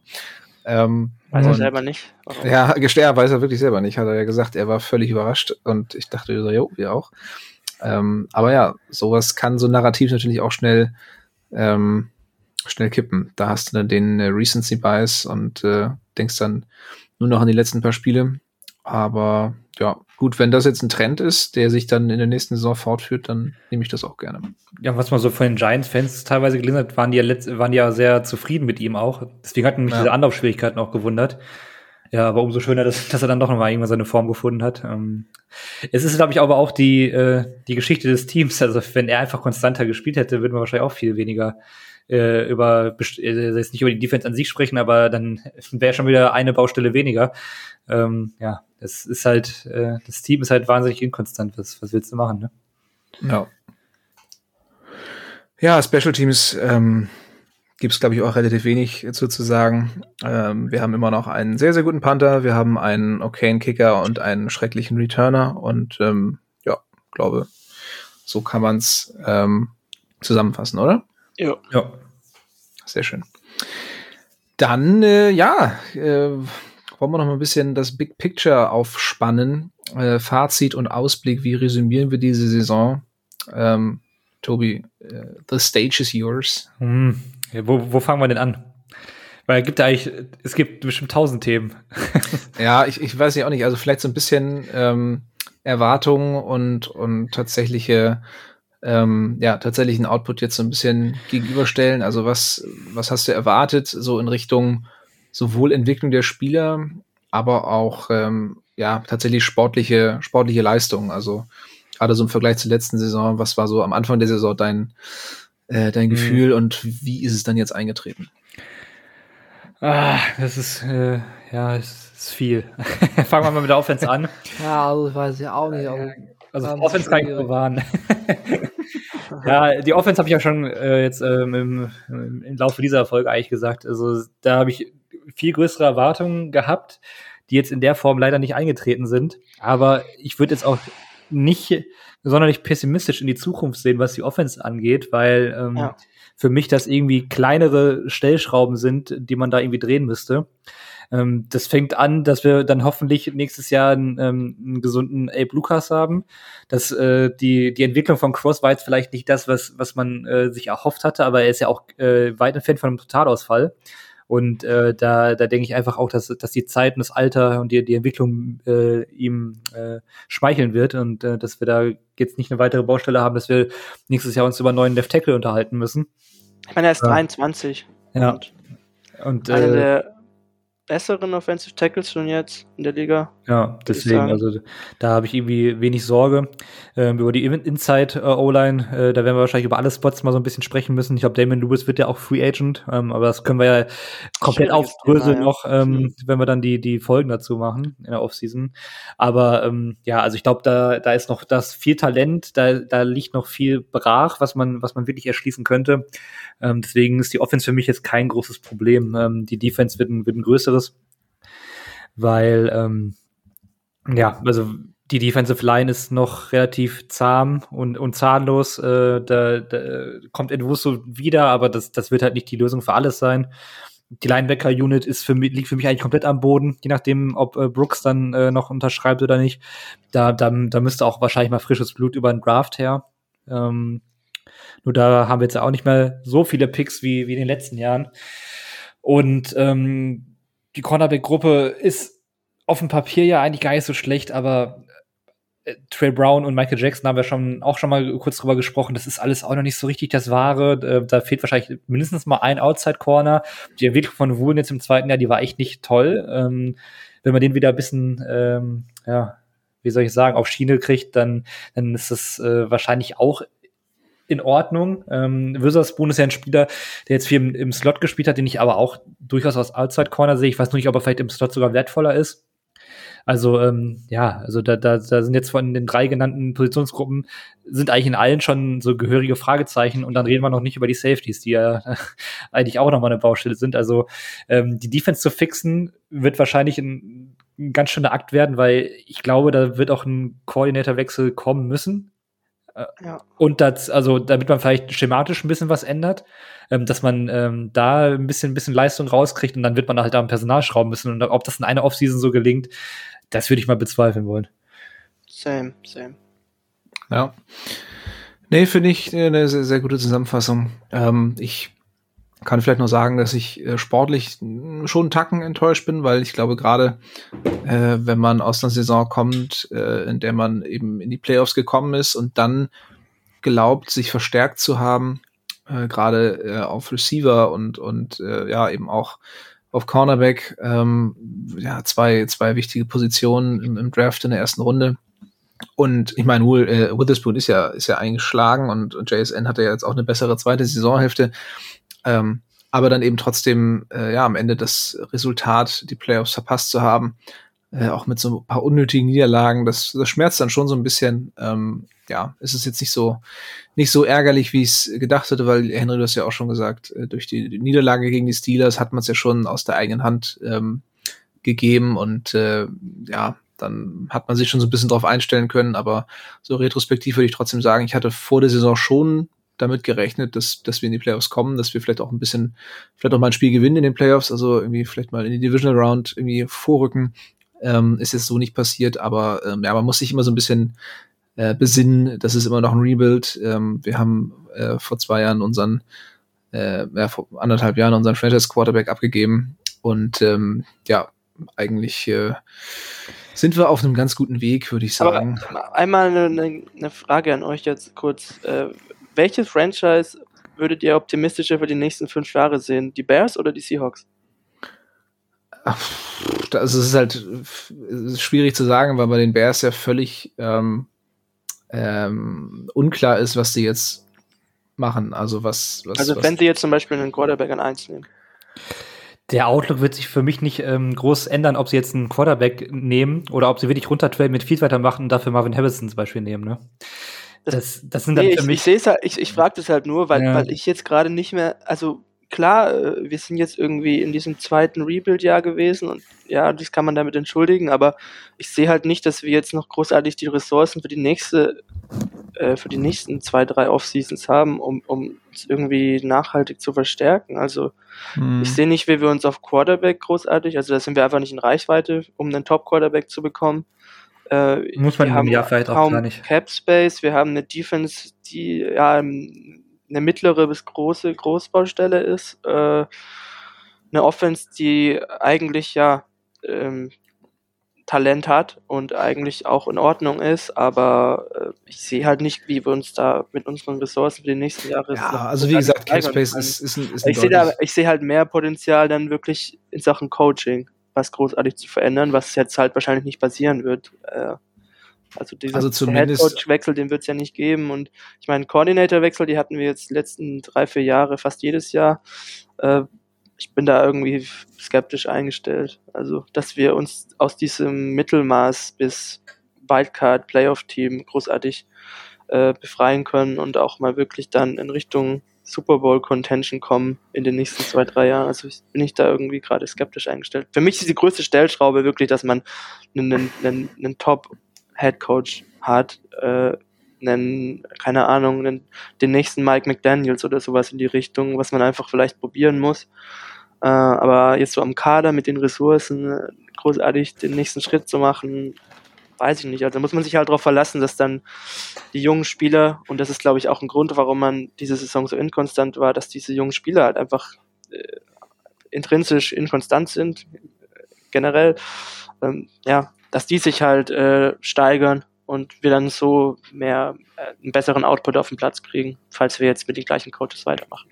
Ähm, weiß er selber nicht. Warum? Ja, gestern weiß er wirklich selber nicht, hat er ja gesagt. Er war völlig überrascht und ich dachte so, jo, wir auch. Ähm, aber ja, sowas kann so narrativ natürlich auch schnell, ähm, schnell kippen. Da hast du dann den äh, Recency Bias und äh, denkst dann nur noch an die letzten paar Spiele. Aber ja, gut, wenn das jetzt ein Trend ist, der sich dann in der nächsten Saison fortführt, dann nehme ich das auch gerne. Ja, was man so von den Giants-Fans teilweise gelesen hat, waren die, ja waren die ja sehr zufrieden mit ihm auch. Deswegen hatten mich ja. diese Anlaufschwierigkeiten auch gewundert. Ja, aber umso schöner, dass, dass er dann doch nochmal irgendwann seine Form gefunden hat. Ähm, es ist, glaube ich, aber auch die, äh, die Geschichte des Teams. Also, wenn er einfach konstanter gespielt hätte, würden wir wahrscheinlich auch viel weniger äh, über, äh, jetzt nicht über die Defense an sich sprechen, aber dann wäre schon wieder eine Baustelle weniger. Ähm, ja, es ist halt, äh, das Team ist halt wahnsinnig inkonstant. Was, was willst du machen, ne? Ja. Ja, Special Teams ähm, gibt es, glaube ich, auch relativ wenig zu, zu sagen. Ähm, wir haben immer noch einen sehr, sehr guten Panther, wir haben einen okayen Kicker und einen schrecklichen Returner und ähm, ja, glaube, so kann man es ähm, zusammenfassen, oder? Ja. ja. Sehr schön. Dann, äh, ja, äh, wollen wir noch mal ein bisschen das Big Picture aufspannen. Äh, Fazit und Ausblick, wie resümieren wir diese Saison? Ähm, Tobi, äh, the stage is yours. Hm. Ja, wo, wo fangen wir denn an? Weil es gibt eigentlich, es gibt bestimmt tausend Themen. ja, ich, ich weiß ja auch nicht. Also vielleicht so ein bisschen ähm, Erwartungen und, und tatsächliche, ähm, ja, tatsächlichen Output jetzt so ein bisschen gegenüberstellen. Also was, was hast du erwartet, so in Richtung sowohl Entwicklung der Spieler, aber auch ähm, ja tatsächlich sportliche sportliche Leistung. Also Gerade so im Vergleich zur letzten Saison, was war so am Anfang der Saison dein, äh, dein mhm. Gefühl und wie ist es dann jetzt eingetreten? Ah, das ist, äh, ja, es ist viel. Fangen wir mal mit der Offense an. Ja, also ich weiß ja auch nicht. Also, also Offense kann ich so warnen. ja, die Offense habe ich ja schon äh, jetzt ähm, im, im Laufe dieser Folge eigentlich gesagt. Also da habe ich viel größere Erwartungen gehabt, die jetzt in der Form leider nicht eingetreten sind. Aber ich würde jetzt auch nicht sonderlich pessimistisch in die Zukunft sehen, was die Offense angeht, weil ähm, ja. für mich das irgendwie kleinere Stellschrauben sind, die man da irgendwie drehen müsste. Ähm, das fängt an, dass wir dann hoffentlich nächstes Jahr einen, ähm, einen gesunden Abe Lucas haben. Dass äh, die, die Entwicklung von Cross war jetzt vielleicht nicht das, was, was man äh, sich erhofft hatte, aber er ist ja auch äh, weit entfernt von einem Totalausfall. Und äh, da, da denke ich einfach auch, dass, dass die Zeit und das Alter und die, die Entwicklung äh, ihm äh, schmeicheln wird und äh, dass wir da jetzt nicht eine weitere Baustelle haben, dass wir nächstes Jahr uns über einen neuen Left Tackle unterhalten müssen. Ich meine, er ist ja. 23. Ja. Und, und äh, der besseren Offensive Tackles schon jetzt in der Liga. Ja, deswegen, also da habe ich irgendwie wenig Sorge. Ähm, über die Inside äh, äh, da werden wir wahrscheinlich über alle Spots mal so ein bisschen sprechen müssen. Ich glaube, Damon Lewis wird ja auch Free Agent, ähm, aber das können wir ja komplett aufdröseln ja. noch, ähm, wenn wir dann die, die Folgen dazu machen in der Offseason. Aber ähm, ja, also ich glaube, da, da ist noch das viel Talent, da, da liegt noch viel brach, was man, was man wirklich erschließen könnte. Ähm, deswegen ist die Offense für mich jetzt kein großes Problem. Ähm, die Defense wird ein, wird ein größeres, weil ähm, ja, also die Defensive Line ist noch relativ zahm und, und zahnlos. Äh, da, da kommt Edwusso wieder, aber das, das wird halt nicht die Lösung für alles sein. Die Linebacker-Unit liegt für mich eigentlich komplett am Boden, je nachdem, ob äh, Brooks dann äh, noch unterschreibt oder nicht. Da, da, da müsste auch wahrscheinlich mal frisches Blut über den Draft her. Ähm, nur da haben wir jetzt auch nicht mehr so viele Picks wie, wie in den letzten Jahren. Und ähm, die Cornerback-Gruppe ist auf dem Papier ja eigentlich gar nicht so schlecht, aber äh, Trey Brown und Michael Jackson haben wir schon auch schon mal kurz drüber gesprochen. Das ist alles auch noch nicht so richtig das Wahre. Da fehlt wahrscheinlich mindestens mal ein Outside Corner. Die Entwicklung von Woolen jetzt im zweiten Jahr, die war echt nicht toll. Ähm, wenn man den wieder ein bisschen, ähm, ja, wie soll ich sagen, auf Schiene kriegt, dann, dann ist das äh, wahrscheinlich auch in Ordnung. Ähm, Witherspoon ist ja ein Spieler, der jetzt viel im, im, Slot gespielt hat, den ich aber auch durchaus aus Outside Corner sehe. Ich weiß nur nicht, ob er vielleicht im Slot sogar wertvoller ist. Also ähm, ja, also da, da, da sind jetzt von den drei genannten Positionsgruppen sind eigentlich in allen schon so gehörige Fragezeichen und dann reden wir noch nicht über die Safeties, die ja eigentlich auch nochmal eine Baustelle sind. Also ähm, die Defense zu fixen wird wahrscheinlich ein, ein ganz schöner Akt werden, weil ich glaube, da wird auch ein Koordinatorwechsel kommen müssen. Ja. Und das, also damit man vielleicht schematisch ein bisschen was ändert, ähm, dass man ähm, da ein bisschen, ein bisschen Leistung rauskriegt und dann wird man halt da am Personal schrauben müssen. Und ob das in einer Offseason so gelingt, das würde ich mal bezweifeln wollen. Same, same. Ja. Nee, finde ich eine sehr, sehr gute Zusammenfassung. Ähm, ich kann vielleicht nur sagen, dass ich äh, sportlich schon einen Tacken enttäuscht bin, weil ich glaube, gerade äh, wenn man aus einer Saison kommt, äh, in der man eben in die Playoffs gekommen ist und dann glaubt, sich verstärkt zu haben, äh, gerade äh, auf Receiver und, und äh, ja, eben auch auf Cornerback, ähm, ja, zwei, zwei wichtige Positionen im, im Draft in der ersten Runde. Und ich meine, Will, Witherspoon ist ja, ist ja eingeschlagen und, und JSN hatte ja jetzt auch eine bessere zweite Saisonhälfte. Ähm, aber dann eben trotzdem, äh, ja, am Ende das Resultat, die Playoffs verpasst zu haben, äh, auch mit so ein paar unnötigen Niederlagen, das, das schmerzt dann schon so ein bisschen. Ähm, ja, es ist jetzt nicht so, nicht so ärgerlich, wie ich es gedacht hätte, weil Henry, du hast ja auch schon gesagt, äh, durch die, die Niederlage gegen die Steelers hat man es ja schon aus der eigenen Hand ähm, gegeben und äh, ja, dann hat man sich schon so ein bisschen drauf einstellen können, aber so retrospektiv würde ich trotzdem sagen, ich hatte vor der Saison schon damit gerechnet, dass, dass wir in die Playoffs kommen, dass wir vielleicht auch ein bisschen, vielleicht auch mal ein Spiel gewinnen in den Playoffs, also irgendwie vielleicht mal in die Divisional Round irgendwie vorrücken. Ähm, ist jetzt so nicht passiert, aber ähm, ja, man muss sich immer so ein bisschen äh, besinnen, das ist immer noch ein Rebuild. Ähm, wir haben äh, vor zwei Jahren unseren, äh, ja, vor anderthalb Jahren unseren Franchise Quarterback abgegeben und ähm, ja, eigentlich äh, sind wir auf einem ganz guten Weg, würde ich sagen. Aber einmal eine, eine, Frage an euch jetzt kurz. Welches Franchise würdet ihr optimistischer für die nächsten fünf Jahre sehen? Die Bears oder die Seahawks? Das ist halt ist schwierig zu sagen, weil bei den Bears ja völlig ähm, ähm, unklar ist, was sie jetzt machen. Also was, was Also was wenn sie jetzt zum Beispiel einen Quarterback an 1 nehmen. Der Outlook wird sich für mich nicht ähm, groß ändern, ob sie jetzt einen Quarterback nehmen oder ob sie wirklich runtertraden mit Fields weitermachen und dafür Marvin Harrison zum Beispiel nehmen. Ne? Das, das sind dann Nee, für ich, mich. ich sehe es halt, ich, ich frage das halt nur, weil, Ja. weil ich jetzt gerade nicht mehr, also klar, äh, wir sind jetzt irgendwie in diesem zweiten Rebuild-Jahr gewesen und ja, das kann man damit entschuldigen, aber ich sehe halt nicht, dass wir jetzt noch großartig die Ressourcen für die nächste, äh, für die nächsten zwei, drei Off-Seasons haben, um, um es irgendwie nachhaltig zu verstärken. Also Hm. ich sehe nicht, wie wir uns auf Quarterback großartig, also da sind wir einfach nicht in Reichweite, um einen Top-Quarterback zu bekommen. Äh, Muss man im haben Jahr vielleicht auch kaum gar nicht. Cap Space, wir haben eine Defense, die ja ähm, eine mittlere bis große Großbaustelle ist, äh, eine Offense, die eigentlich ja ähm, Talent hat und eigentlich auch in Ordnung ist, aber äh, ich sehe halt nicht, wie wir uns da mit unseren Ressourcen für die nächsten Jahre ja, also wie gesagt, Cap steigern Space können. ist, ist ein, ist ein ich sehe halt mehr Potenzial dann wirklich in Sachen Coaching, was großartig zu verändern, was jetzt halt wahrscheinlich nicht passieren wird. Äh, also dieser Also Headcoach-Wechsel, den wird es ja nicht geben. Und ich meine, Coordinator-Wechsel, die hatten wir jetzt die letzten drei, vier Jahre, fast jedes Jahr. Äh, ich bin da irgendwie skeptisch eingestellt. Also, dass wir uns aus diesem Mittelmaß bis Wildcard Playoff-Team großartig äh, befreien können und auch mal wirklich dann in Richtung Super Bowl Contention kommen in den nächsten zwei, drei Jahren. Also bin ich da irgendwie gerade skeptisch eingestellt. Für mich ist die größte Stellschraube wirklich, dass man einen, einen, einen, einen Top Head Coach hat, äh, einen, keine Ahnung, einen, den nächsten Mike McDaniels oder sowas in die Richtung, was man einfach vielleicht probieren muss. Äh, aber jetzt so am Kader mit den Ressourcen äh, großartig den nächsten Schritt zu machen, weiß ich nicht. Also muss man sich halt darauf verlassen, dass dann die jungen Spieler, und das ist glaube ich auch ein Grund, warum man diese Saison so inkonstant war, dass diese jungen Spieler halt einfach äh, intrinsisch inkonstant sind, generell, ähm, ja, dass die sich halt äh, steigern und wir dann so mehr äh, einen besseren Output auf den Platz kriegen, falls wir jetzt mit den gleichen Coaches weitermachen.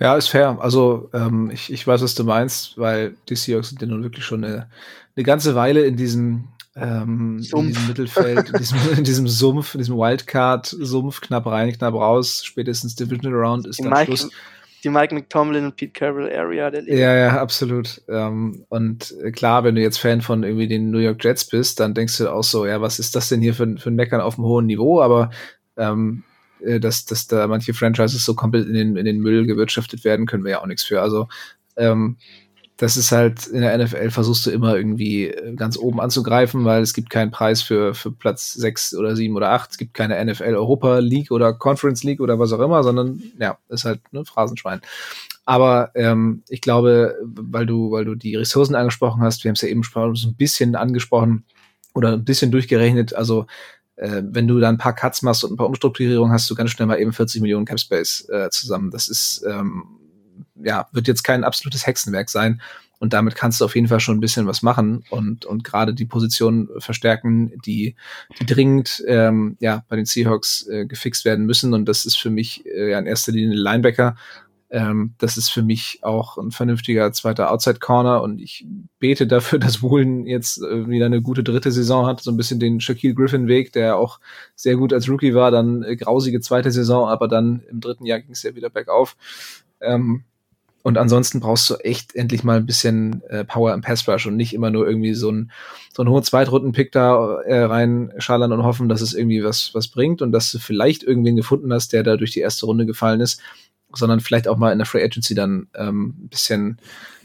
Ja, ist fair. Also ähm, ich, ich weiß, was du meinst, weil die Seahawks sind ja nun wirklich schon eine, eine ganze Weile in diesem, ähm, in Sumpf. diesem Mittelfeld, in diesem, in diesem Sumpf, in diesem Wildcard-Sumpf, knapp rein, knapp raus, spätestens Divisional Round ist Die dann Mike, Schluss. die Mike McTomlin und Pete Carroll Area der Liga. Ja, ja, absolut. Ähm, und äh, klar, wenn du jetzt Fan von irgendwie den New York Jets bist, dann denkst du auch so, ja, was ist das denn hier für, ein- für ein Meckern auf einem hohen Niveau? Aber ähm, äh, dass, dass da manche Franchises so komplett in den, in den Müll gewirtschaftet werden, können wir ja auch nichts für. Also ähm, das ist halt, in der NFL versuchst du immer irgendwie äh, ganz oben anzugreifen, weil es gibt keinen Preis für, für Platz sechs oder sieben oder acht. Es gibt keine NFL Europa League oder Conference League oder was auch immer, sondern ja, ist halt ne, Phrasenschwein. Aber ähm, ich glaube, weil du, weil du die Ressourcen angesprochen hast, wir haben es ja eben schon ein bisschen angesprochen oder ein bisschen durchgerechnet, also äh, wenn du da ein paar Cuts machst und ein paar Umstrukturierungen, hast du ganz schnell mal eben 40 Millionen Cap Space äh, zusammen. Das ist ähm, ja, wird jetzt kein absolutes Hexenwerk sein. Und damit kannst du auf jeden Fall schon ein bisschen was machen und, und gerade die Position verstärken, die, die dringend ähm, ja, bei den Seahawks äh, gefixt werden müssen. Und das ist für mich äh, ja in erster Linie Linebacker. Ähm, das ist für mich auch ein vernünftiger zweiter Outside Corner und ich bete dafür, dass Woolen jetzt äh, wieder eine gute dritte Saison hat, so ein bisschen den Shaquille Griffin Weg, der auch sehr gut als Rookie war, dann äh, grausige zweite Saison, aber dann im dritten Jahr ging es ja wieder bergauf. Ähm, und ansonsten brauchst du echt endlich mal ein bisschen äh, Power im Pass Rush und nicht immer nur irgendwie so ein so einen hohen Zweitrunden-Pick da äh, reinschallern und hoffen, dass es irgendwie was was bringt und dass du vielleicht irgendwen gefunden hast, der da durch die erste Runde gefallen ist, sondern vielleicht auch mal in der Free Agency dann ähm, ein bisschen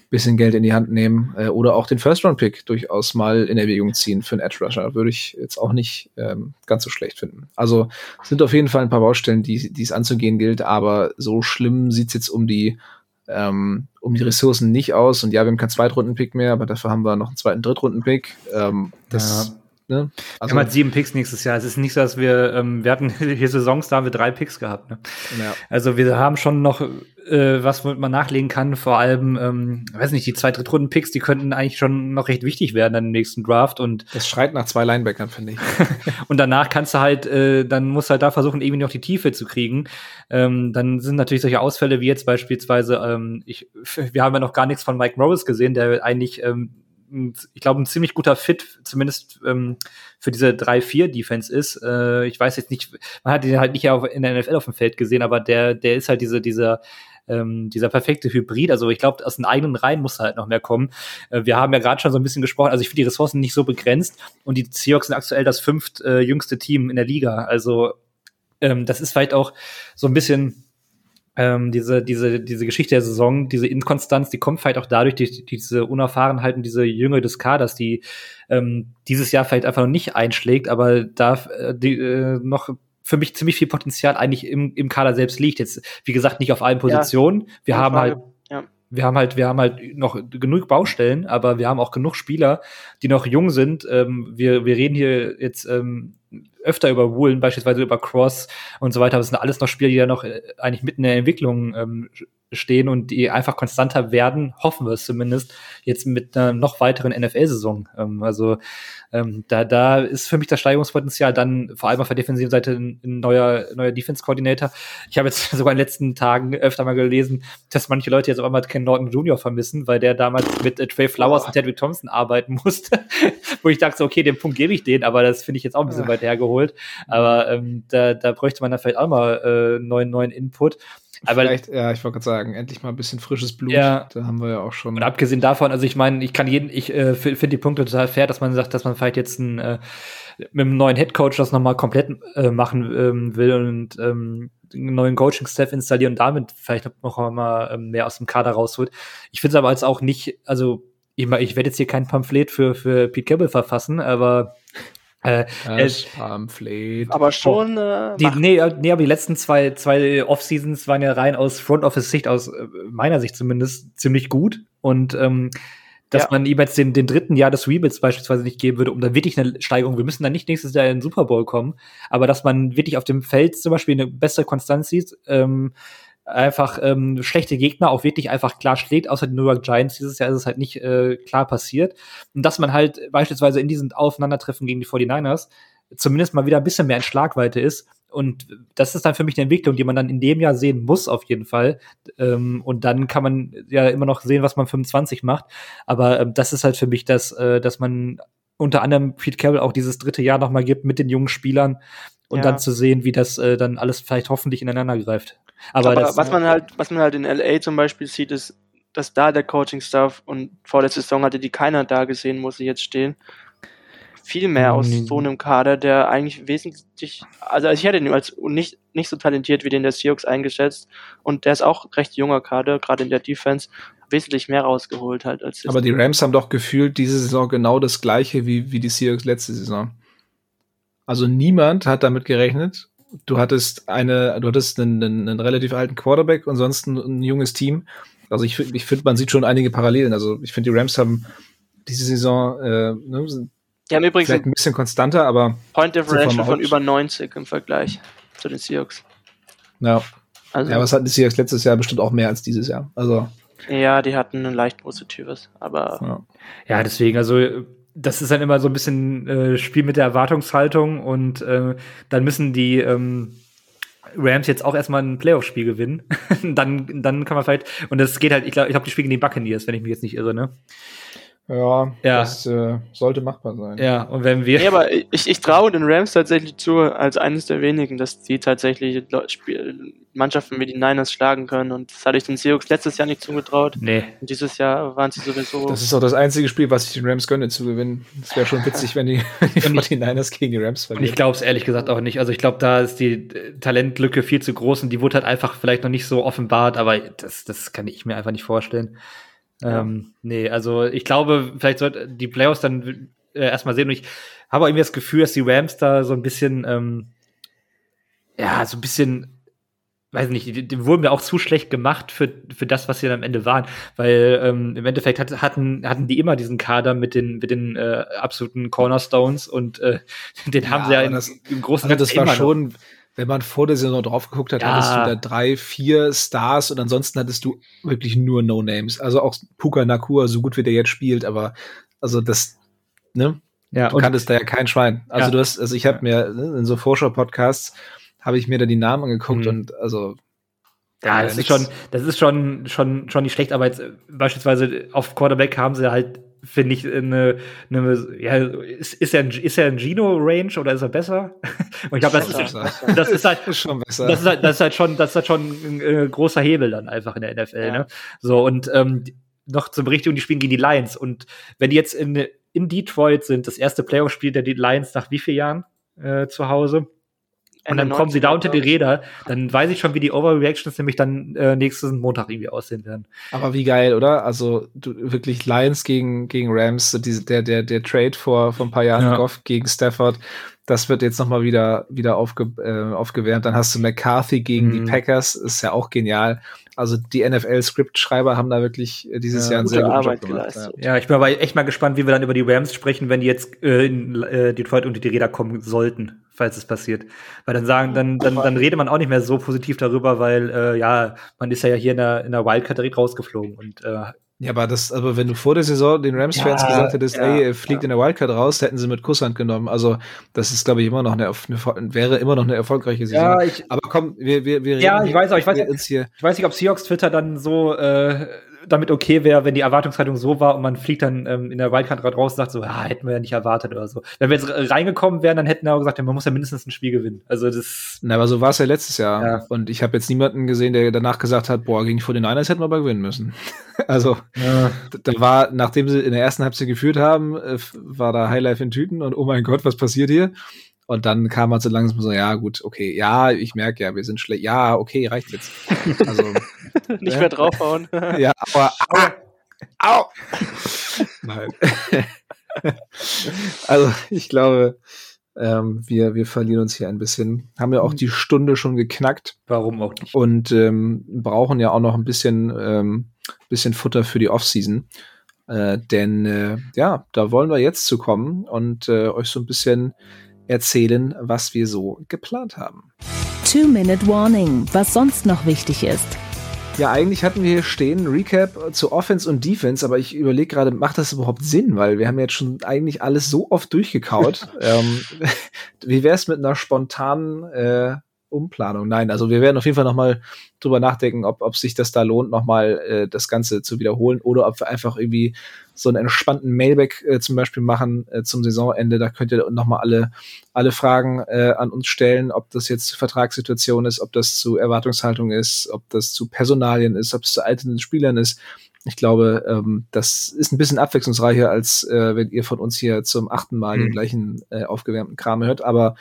bisschen Geld in die Hand nehmen äh, oder auch den First-Round-Pick durchaus mal in Erwägung ziehen für einen Edge-Rusher. Würde ich jetzt auch nicht ähm, ganz so schlecht finden. Also sind auf jeden Fall ein paar Baustellen, die die es anzugehen gilt, aber so schlimm sieht's jetzt um die ähm, um die Ressourcen nicht aus. Und ja, wir haben keinen Zweitrunden-Pick mehr, aber dafür haben wir noch einen zweiten Drittrunden-Pick. Ähm, das, ne? wir Also, haben halt sieben Picks nächstes Jahr. Es ist nicht so, dass wir, ähm, wir hatten hier Saisons, da haben wir drei Picks gehabt. Ne? ja. Also wir haben schon noch äh, was, womit man nachlegen kann. Vor allem, ähm, weiß nicht, die zwei Drittrunden-Picks, die könnten eigentlich schon noch recht wichtig werden dann im nächsten Draft. Und, Das schreit nach zwei Linebackern, finde ich. und danach kannst du halt, äh, dann musst du halt da versuchen, irgendwie noch die Tiefe zu kriegen. Ähm, dann sind natürlich solche Ausfälle wie jetzt beispielsweise, ähm, ich, wir haben ja noch gar nichts von Mike Morris gesehen, der eigentlich ähm, ich glaube, ein ziemlich guter Fit, zumindest ähm, für diese 3-4-Defense ist. Äh, ich weiß jetzt nicht, man hat ihn halt nicht in der NFL auf dem Feld gesehen, aber der, der ist halt diese, dieser ähm, dieser perfekte Hybrid. Also ich glaube, aus den eigenen Reihen muss halt noch mehr kommen. Äh, wir haben ja gerade schon so ein bisschen gesprochen, also ich finde die Ressourcen nicht so begrenzt und die Seahawks sind aktuell das fünft äh, Team in der Liga. Also ähm, das ist vielleicht auch so ein bisschen ähm, diese, diese, diese Geschichte der Saison, diese Inkonstanz, die kommt vielleicht auch dadurch, die, diese Unerfahrenheit und diese Jünger des Kaders, die ähm, dieses Jahr vielleicht einfach noch nicht einschlägt, aber da äh, die, äh, noch für mich ziemlich viel Potenzial eigentlich im, im Kader selbst liegt. Jetzt, wie gesagt, nicht auf allen Positionen. Ja, wir haben Frage. halt wir haben halt, wir haben halt noch genug Baustellen, aber wir haben auch genug Spieler, die noch jung sind. Ähm, wir, wir reden hier jetzt ähm, öfter über Woolen, beispielsweise über Cross und so weiter. Das sind alles noch Spieler, die ja noch äh, eigentlich mitten in der Entwicklung ähm, stehen und die einfach konstanter werden, hoffen wir es zumindest, jetzt mit einer noch weiteren NFL-Saison. Ähm, also ähm, da, da ist für mich das Steigerungspotenzial dann vor allem auf der defensiven Seite ein, ein neuer, neuer Defense-Coordinator. Ich habe jetzt sogar in den letzten Tagen öfter mal gelesen, dass manche Leute jetzt auf einmal Ken Norton Jr. vermissen, weil der damals mit äh, Trey Flowers oh. und Tedrick Thompson arbeiten musste, wo ich dachte, okay, den Punkt gebe ich denen, aber das finde ich jetzt auch ein bisschen weit hergeholt. Aber ähm, da, da bräuchte man dann vielleicht auch mal äh, neuen, neuen Input. Aber Vielleicht, ja, ich wollte gerade sagen, endlich mal ein bisschen frisches Blut. Ja. Da haben wir ja auch schon. Und abgesehen davon, also ich meine, ich kann jeden, ich äh, finde die Punkte total fair, dass man sagt, dass man vielleicht jetzt ein, äh, mit einem neuen Headcoach das nochmal komplett äh, machen ähm, will und ähm, einen neuen Coaching-Staff installieren und damit vielleicht noch mal ähm, mehr aus dem Kader rausholt. Ich finde es aber als auch nicht, also ich, ich werde jetzt hier kein Pamphlet für, für Pete Cabell verfassen, aber äh, das Pamphlet. Aber schon. Äh, die, nee, äh, nee, aber die letzten zwei, zwei Off-Seasons waren ja rein aus Front Office-Sicht, aus äh, meiner Sicht zumindest, ziemlich gut. Und ähm, dass ja. man ihm jetzt den, den dritten Jahr des Rebuilds beispielsweise nicht geben würde, um da wirklich eine Steigerung. Wir müssen dann nicht nächstes Jahr in den Super Bowl kommen, aber dass man wirklich auf dem Feld zum Beispiel eine bessere Konstanz sieht, ähm, einfach ähm, schlechte Gegner auch wirklich einfach klar schlägt, außer den New York Giants. Dieses Jahr ist es halt nicht äh, klar passiert. Und dass man halt beispielsweise in diesen Aufeinandertreffen gegen die 49ers zumindest mal wieder ein bisschen mehr in Schlagweite ist. Und das ist dann für mich eine Entwicklung, die man dann in dem Jahr sehen muss, auf jeden Fall. Ähm, und dann kann man ja immer noch sehen, was man 25 macht. Aber ähm, das ist halt für mich das, äh, dass man unter anderem Pete Carroll auch dieses dritte Jahr nochmal gibt mit den jungen Spielern und ja. dann zu sehen, wie das äh, dann alles vielleicht hoffentlich ineinander greift. Aber, Aber das, was man halt, was man halt in LA zum Beispiel sieht, ist, dass da der Coaching-Staff und vor der Saison hatte die keiner da gesehen, muss ich jetzt stehen. Viel mehr aus mhm. so einem Kader, der eigentlich wesentlich, also ich hätte ihn als nicht, nicht so talentiert wie den der Seahawks eingeschätzt und der ist auch recht junger Kader, gerade in der Defense, wesentlich mehr rausgeholt halt als Aber die Rams haben doch gefühlt diese Saison genau das gleiche wie, wie die Seahawks letzte Saison. Also niemand hat damit gerechnet, du hattest eine, du hattest einen, einen, einen relativ alten Quarterback und sonst ein, ein junges Team. Also ich, ich finde, man sieht schon einige Parallelen. Also ich finde, die Rams haben diese Saison äh, ne, sind die haben übrigens vielleicht ein bisschen konstanter, aber Point Differential von über 90 im Vergleich zu den Seahawks. Ja. Also, ja, was hatten die Seahawks letztes Jahr bestimmt auch mehr als dieses Jahr. Also ja, die hatten ein leicht positives, aber ja, ja deswegen also das ist dann immer so ein bisschen äh, Spiel mit der Erwartungshaltung und äh, dann müssen die ähm, Rams jetzt auch erstmal ein Playoff-Spiel gewinnen. dann, dann kann man vielleicht, und das geht halt, ich glaube, ich glaub, die spielen gegen die Buccaneers, wenn ich mich jetzt nicht irre, ne? Ja, ja. das äh, sollte machbar sein. Ja, und wenn wir. Nee, aber ich, ich traue den Rams tatsächlich zu, als eines der wenigen, dass die tatsächlich Mannschaften wie die Niners schlagen können. Und das hatte ich den Seahawks letztes Jahr nicht zugetraut. Nee. Und dieses Jahr waren sie sowieso. Das ist auch das einzige Spiel, was ich den Rams gönne zu gewinnen. Es wäre schon witzig, wenn die, die Niners gegen die Rams verlieren. Und ich glaube es ehrlich gesagt auch nicht. Also ich glaube, da ist die Talentlücke viel zu groß und die wurde halt einfach vielleicht noch nicht so offenbart, aber das, das kann ich mir einfach nicht vorstellen. Ja. Ähm, nee, also ich glaube, vielleicht sollte die Playoffs dann äh, erstmal sehen. Und ich habe irgendwie das Gefühl, dass die Rams da so ein bisschen, ähm, ja, so ein bisschen, weiß nicht, die, die wurden mir auch zu schlecht gemacht für, für das, was sie dann am Ende waren. Weil ähm, im Endeffekt hat, hatten, hatten die immer diesen Kader mit den, mit den äh, absoluten Cornerstones und äh, den ja, haben sie ja in, das, im großen also das war schon. Noch wenn man vor der Saison drauf geguckt hat, ja. hattest du da drei, vier Stars und ansonsten hattest du wirklich nur No-Names. Also auch Puka Nakua, so gut wie der jetzt spielt, aber also das, ne? Ja, du kanntest da ja kein Schwein. Also ja. du hast, also ich habe mir ne, in so Vorschau-Podcasts habe ich mir da die Namen angeguckt mhm. und also ja, das ist schon, das ist schon, schon, schon nicht schlecht, aber jetzt beispielsweise auf Quarterback haben sie halt finde ich eine, eine ja, ist, ist er ein, ist er ein Gino Range oder ist er besser? Und ich glaube, das, ist, das ist halt ist schon besser. Das ist halt, das ist halt schon, das ist halt schon ein, ein großer Hebel dann einfach in der NFL. Ja. Ne? So und ähm, noch zur Berichtigung, die spielen gegen die Lions und wenn die jetzt in, in Detroit sind, das erste Playoff-Spiel der Lions nach wie vielen Jahren äh, zu Hause? Und dann kommen sie da unter die Räder, dann weiß ich schon, wie die Overreactions nämlich dann äh, nächsten Montag irgendwie aussehen werden. Aber wie geil, oder? Also du, wirklich Lions gegen, gegen Rams, diese, der, der, der Trade vor, vor ein paar Jahren, ja. Goff gegen Stafford, das wird jetzt nochmal wieder, wieder aufge, äh, aufgewärmt. Dann hast du McCarthy gegen mhm. die Packers, ist ja auch genial. Also die NFL-Skriptschreiber haben da wirklich äh, dieses ja, Jahr einen sehr guten Arbeit Job gemacht. Geleistet. Ja. ja, ich bin aber echt mal gespannt, wie wir dann über die Rams sprechen, wenn die jetzt äh, in äh, Detroit unter die Räder kommen sollten, falls es passiert. Weil dann sagen, dann, dann, dann redet man auch nicht mehr so positiv darüber, weil äh, ja, man ist ja hier in der, in der Wildcard direkt rausgeflogen und äh, ja, aber das, aber wenn du vor der Saison den Rams-Fans ja, gesagt hättest, ja, ey, er fliegt ja. in der Wildcard raus, hätten sie mit Kusshand genommen. Also, das ist, glaube ich, immer noch eine, eine, wäre immer noch eine erfolgreiche Saison. Ja, ich, aber komm, wir, wir, wir reden Ja, ich weiß auch, ich weiß, ich weiß nicht, ob Seahawks Twitter dann so äh, damit okay wäre, wenn die Erwartungshaltung so war und man fliegt dann ähm, in der Wildcard raus und sagt so, ja, hätten wir ja nicht erwartet oder so. Wenn wir jetzt reingekommen wären, dann hätten wir auch gesagt, ja, man muss ja mindestens ein Spiel gewinnen. Also das. Na, aber so war es ja letztes Jahr. Ja. Und ich habe jetzt niemanden gesehen, der danach gesagt hat, boah, gegen die 49ers hätten wir aber gewinnen müssen. also ja. da war, nachdem sie in der ersten Halbzeit geführt haben, äh, war da Highlife in Tüten und oh mein Gott, was passiert hier? Und dann kam man so langsam so, ja, gut, okay, ja, ich merke ja, wir sind schlecht. Ja, okay, reicht jetzt. Also, Nicht mehr draufhauen. ja, aber au, au. Nein. also, ich glaube, ähm, wir, wir verlieren uns hier ein bisschen. Haben ja auch die Stunde schon geknackt. Warum auch nicht? Und ähm, brauchen ja auch noch ein bisschen, ähm, bisschen Futter für die Offseason. Äh, denn äh, ja, da wollen wir jetzt zu kommen und äh, euch so ein bisschen erzählen, was wir so geplant haben. Two-Minute Warning, was sonst noch wichtig ist. Ja, eigentlich hatten wir hier stehen Recap zu Offense und Defense, aber ich überlege gerade, macht das überhaupt Sinn? Weil wir haben jetzt schon eigentlich alles so oft durchgekaut. ähm, wie wäre es mit einer spontanen äh, Umplanung? Nein, also wir werden auf jeden Fall nochmal drüber nachdenken, ob, ob sich das da lohnt, nochmal äh, das Ganze zu wiederholen oder ob wir einfach irgendwie so einen entspannten Mailback äh, zum Beispiel machen äh, zum Saisonende. Da könnt ihr nochmal alle, alle Fragen äh, an uns stellen, ob das jetzt Vertragssituation ist, ob das zu Erwartungshaltung ist, ob das zu Personalien ist, ob es zu alternden Spielern ist. Ich glaube, ähm, das ist ein bisschen abwechslungsreicher, als äh, wenn ihr von uns hier zum achten Mal mhm. den gleichen äh, aufgewärmten Kram hört. Aber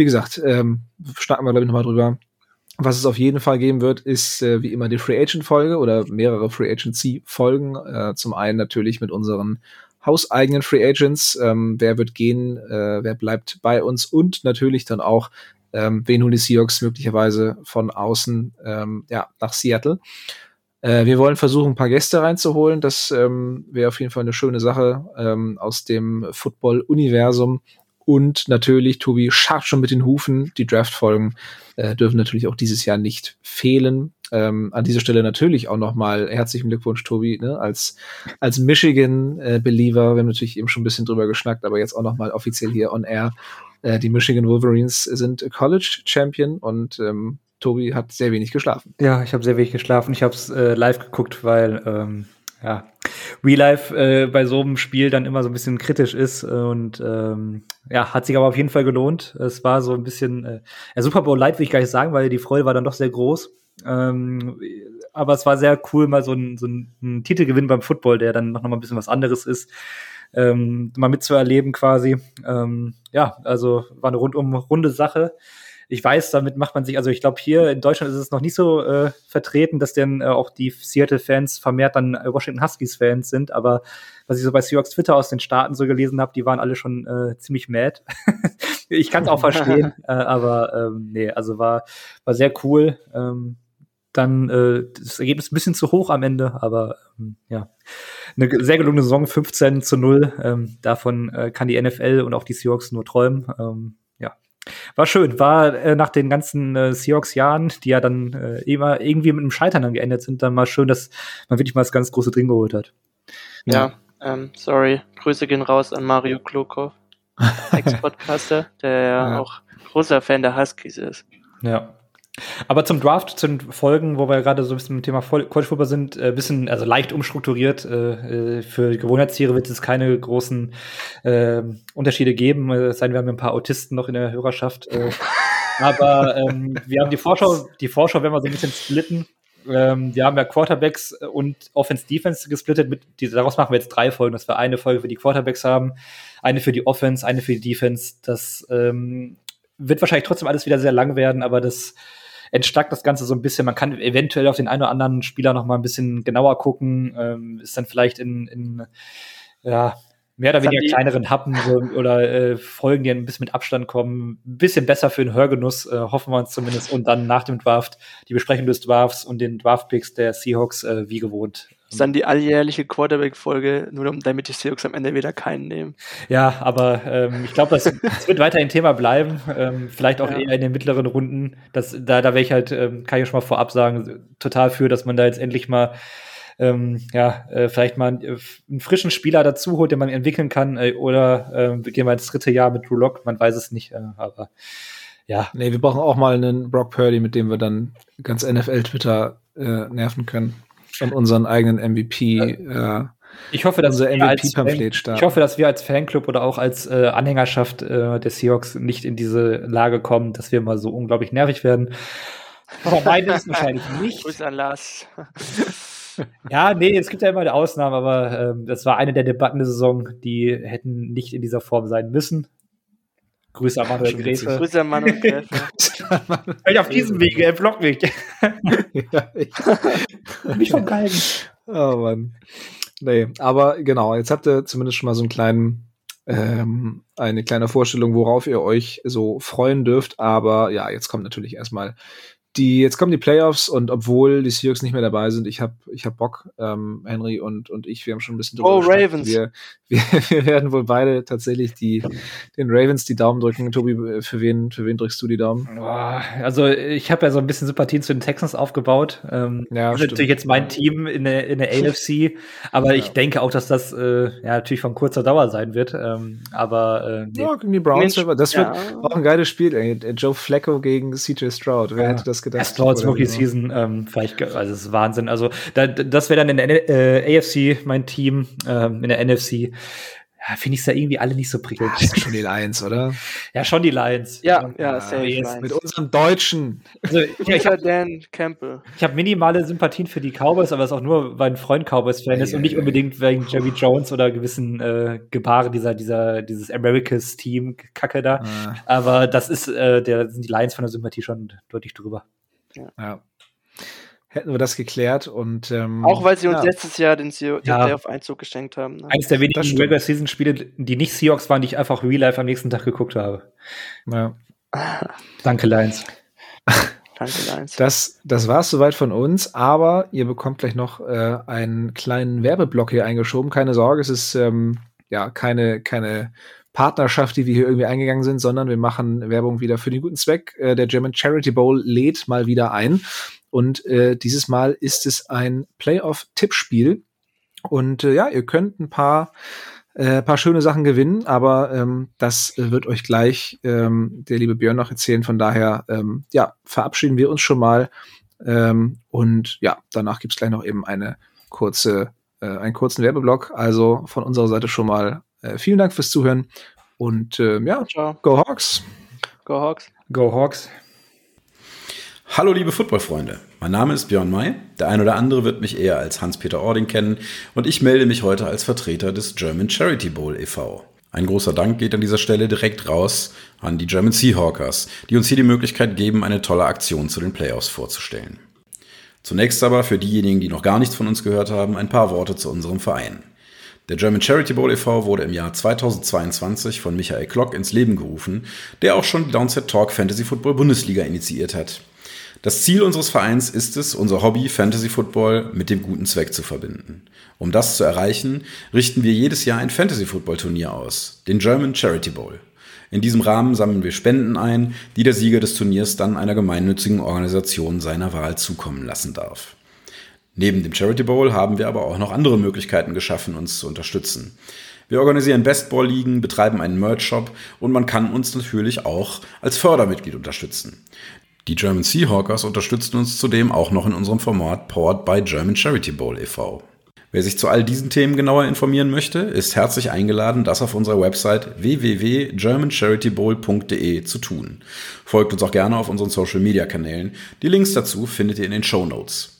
wie gesagt, ähm, starten wir, glaube ich, nochmal drüber. Was es auf jeden Fall geben wird, ist äh, wie immer die Free Agent Folge oder mehrere Free Agency Folgen. Äh, zum einen natürlich mit unseren hauseigenen Free Agents. Ähm, wer wird gehen? Äh, wer bleibt bei uns? Und natürlich dann auch, ähm, wen holen die Seahawks möglicherweise von außen ähm, ja, nach Seattle. Äh, wir wollen versuchen, ein paar Gäste reinzuholen. Das ähm, wäre auf jeden Fall eine schöne Sache ähm, aus dem Football-Universum. Und natürlich, Tobi scharf schon mit den Hufen. Die Draft-Folgen äh, dürfen natürlich auch dieses Jahr nicht fehlen. Ähm, an dieser Stelle natürlich auch nochmal herzlichen Glückwunsch, Tobi, ne? als, als Michigan-Believer. Wir haben natürlich eben schon ein bisschen drüber geschnackt, aber jetzt auch nochmal offiziell hier on air. Äh, die Michigan Wolverines sind College Champion und ähm, Tobi hat sehr wenig geschlafen. Ja, ich habe sehr wenig geschlafen. Ich habe es äh, live geguckt, weil ähm, ja, Real Life äh, bei so einem Spiel dann immer so ein bisschen kritisch ist und ähm, ja, hat sich aber auf jeden Fall gelohnt. Es war so ein bisschen, äh, ja, Super Bowl Light will ich gar nicht sagen, weil die Freude war dann doch sehr groß. Ähm, aber es war sehr cool, mal so ein, so ein Titelgewinn beim Football, der dann noch mal ein bisschen was anderes ist, ähm, mal mitzuerleben quasi. Ähm, ja, also war eine rundum runde Sache ich weiß, damit macht man sich, also ich glaube, hier in Deutschland ist es noch nicht so äh, vertreten, dass denn äh, auch die Seattle-Fans vermehrt dann äh, Washington Huskies-Fans sind, aber was ich so bei Seahawks Twitter aus den Staaten so gelesen habe, die waren alle schon äh, ziemlich mad. ich kann es auch verstehen, äh, aber ähm, nee, also war, war sehr cool. Ähm, dann äh, das Ergebnis ein bisschen zu hoch am Ende, aber ähm, ja, eine sehr gelungene Saison, 15 zu 0. Ähm, davon äh, kann die NFL und auch die Seahawks nur träumen. Ähm, war schön, war äh, nach den ganzen äh, Seahawks-Jahren, die ja dann äh, immer irgendwie mit einem Scheitern dann geendet sind, dann mal schön, dass man wirklich mal das ganz große Ding geholt hat. Ja, ja ähm, sorry, Grüße gehen raus an Mario Klokov, Ex-Podcaster, der ja auch großer Fan der Huskies ist. Ja. Aber zum Draft, zu den Folgen, wo wir gerade so ein bisschen mit dem Thema College Football sind, äh, bisschen, also leicht umstrukturiert. Äh, äh für Gewohnheitstiere wird es keine großen äh, Unterschiede geben. Es sei denn, wir haben ein paar Autisten noch in der Hörerschaft. Aber ähm, wir haben die Vorschau, die Vorschau werden wir so ein bisschen splitten. Ähm, wir haben ja Quarterbacks und Offense-Defense gesplittet. Mit, daraus machen wir jetzt drei Folgen, dass wir eine Folge für die Quarterbacks haben, eine für die Offense, eine für die Defense. Das ähm, wird wahrscheinlich trotzdem alles wieder sehr lang werden, aber das entstackt das Ganze so ein bisschen. Man kann eventuell auf den einen oder anderen Spieler noch mal ein bisschen genauer gucken. Ähm, ist dann vielleicht in, in ja, mehr oder weniger kleineren Happen oder äh, Folgen, die ein bisschen mit Abstand kommen, ein bisschen besser für den Hörgenuss, äh, hoffen wir uns zumindest. Und dann nach dem Draft die Besprechung des Drafts und den Draft-Picks der Seahawks äh, wie gewohnt. Das ist dann die alljährliche Quarterback-Folge, nur damit die Seahawks am Ende wieder keinen nehmen. Ja, aber ähm, ich glaube, das, das wird weiter ein Thema bleiben. Ähm, vielleicht auch ja. eher in den mittleren Runden. Das, da da wäre ich halt, ähm, kann ich schon mal vorab sagen, total für, dass man da jetzt endlich mal ähm, ja, äh, vielleicht mal einen, äh, einen, frischen Spieler dazu holt, den man entwickeln kann, äh, oder äh, gehen wir ins dritte Jahr mit Drew Lock, man weiß es nicht, äh, aber ja. Nee, wir brauchen auch mal einen Brock Purdy, mit dem wir dann ganz NFL-Twitter äh, nerven können. Und unseren eigenen MVP. Äh, ich hoffe, dass unser MVP-Pamphlet starten. Ich hoffe, dass wir als Fanclub oder auch als äh, Anhängerschaft äh, der Seahawks nicht in diese Lage kommen, dass wir mal so unglaublich nervig werden. Aber beide ist wahrscheinlich nicht. Grüß an Lars. Ja, nee, es gibt ja immer eine Ausnahme, aber ähm, das war eine der Debatten der Saison, die hätten nicht in dieser Form sein müssen. Grüße an Manuel Gräfe. Grüße an Manuel Gräfe. ich auf diesem Weg, er blockt mich. ja, ich. Nicht vom Galgen. Oh Mann. Nee, aber genau, jetzt habt ihr zumindest schon mal so einen kleinen, ähm, eine kleine Vorstellung, worauf ihr euch so freuen dürft. Aber ja, jetzt kommt natürlich erstmal die, jetzt kommen die Playoffs und obwohl die Seahawks nicht mehr dabei sind, ich habe ich hab Bock, ähm, Henry und, und ich, wir haben schon ein bisschen drüber Oh, Ravens. Wir, wir, wir werden wohl beide tatsächlich die, den Ravens die Daumen drücken. Tobi, für wen, für wen drückst du die Daumen? Also ich habe ja so ein bisschen Sympathien zu den Texans aufgebaut. Ähm, ja, das ist natürlich jetzt mein Team in der, in der AFC, aber ja. ich denke auch, dass das äh, ja natürlich von kurzer Dauer sein wird. Ähm, aber äh, nee. ja, gegen die Browns, Mensch, das wird auch ein geiles Spiel. Ey. Joe Flacco gegen CJ Stroud. Wer hätte das das gedacht. Stroud's Rookie so. Season, ähm, vielleicht, also das ist Wahnsinn. Also da, das wäre dann in der äh, AFC mein Team, ähm, in der NFC. Ja, finde ich es da irgendwie alle nicht so prickelnd. Das ist schon die Lions, oder? Ja, schon die Lions. Ja, ja, ja safe Lions. Mit unserem Deutschen. Also, ja, ich habe Dan Campbell. Ich habe minimale Sympathien für die Cowboys, aber es ist auch nur, weil ein Freund Cowboys-Fan ist und nicht unbedingt wegen Jerry Jones oder gewissen äh, Gebaren dieser, dieser, dieses Americas-Team-Kacke da. Ah. Aber das ist, äh, der sind die Lions von der Sympathie schon deutlich drüber. Ja. Hätten wir das geklärt und ähm, auch weil sie uns ja. letztes Jahr den, den ja. Playoff-Einzug geschenkt haben. Ne? Eines der wenigen Regular Season Spiele, die nicht Seahawks waren, die ich einfach Real Life am nächsten Tag geguckt habe. Ja. Danke, Lions. Danke, Lions. Das, das war es soweit von uns, aber ihr bekommt gleich noch äh, einen kleinen Werbeblock hier eingeschoben. Keine Sorge, es ist ähm, ja keine, keine Partnerschaft, die wir hier irgendwie eingegangen sind, sondern wir machen Werbung wieder für den guten Zweck. Äh, der German Charity Bowl lädt mal wieder ein. Und äh, dieses Mal ist es ein Playoff-Tippspiel. Und äh, ja, ihr könnt ein paar, äh, paar schöne Sachen gewinnen, aber ähm, das wird euch gleich ähm, der liebe Björn noch erzählen. Von daher, ähm, ja, verabschieden wir uns schon mal. Ähm, und ja, danach gibt's gleich noch eben eine kurze, äh, einen kurzen Werbeblock. Also von unserer Seite schon mal äh, vielen Dank fürs Zuhören und äh, ja, Ciao. Go Hawks. Go Hawks. Go Hawks. Hallo liebe Footballfreunde, mein Name ist Björn May. Der ein oder andere wird mich eher als Hans-Peter Ording kennen und ich melde mich heute als Vertreter des German Charity Bowl e.V. Ein großer Dank geht an dieser Stelle direkt raus an die German Seahawkers, die uns hier die Möglichkeit geben, eine tolle Aktion zu den Playoffs vorzustellen. Zunächst aber für diejenigen, die noch gar nichts von uns gehört haben, ein paar Worte zu unserem Verein. Der German Charity Bowl e.V. wurde im Jahr 2022 von Michael Klock ins Leben gerufen, der auch schon die Downset Talk Fantasy Football Bundesliga initiiert hat. Das Ziel unseres Vereins ist es, unser Hobby Fantasy Football mit dem guten Zweck zu verbinden. Um das zu erreichen, richten wir jedes Jahr ein Fantasy Football Turnier aus, den German Charity Bowl. In diesem Rahmen sammeln wir Spenden ein, die der Sieger des Turniers dann einer gemeinnützigen Organisation seiner Wahl zukommen lassen darf. Neben dem Charity Bowl haben wir aber auch noch andere Möglichkeiten geschaffen, uns zu unterstützen. Wir organisieren Bestball-Ligen, betreiben einen Merch-Shop und man kann uns natürlich auch als Fördermitglied unterstützen. Die German Seahawkers unterstützen uns zudem auch noch in unserem Format Powered by German Charity Bowl e.V. Wer sich zu all diesen Themen genauer informieren möchte, ist herzlich eingeladen, das auf unserer Website www.germancharitybowl.de zu tun. Folgt uns auch gerne auf unseren Social Media Kanälen. Die Links dazu findet ihr in den Show Notes.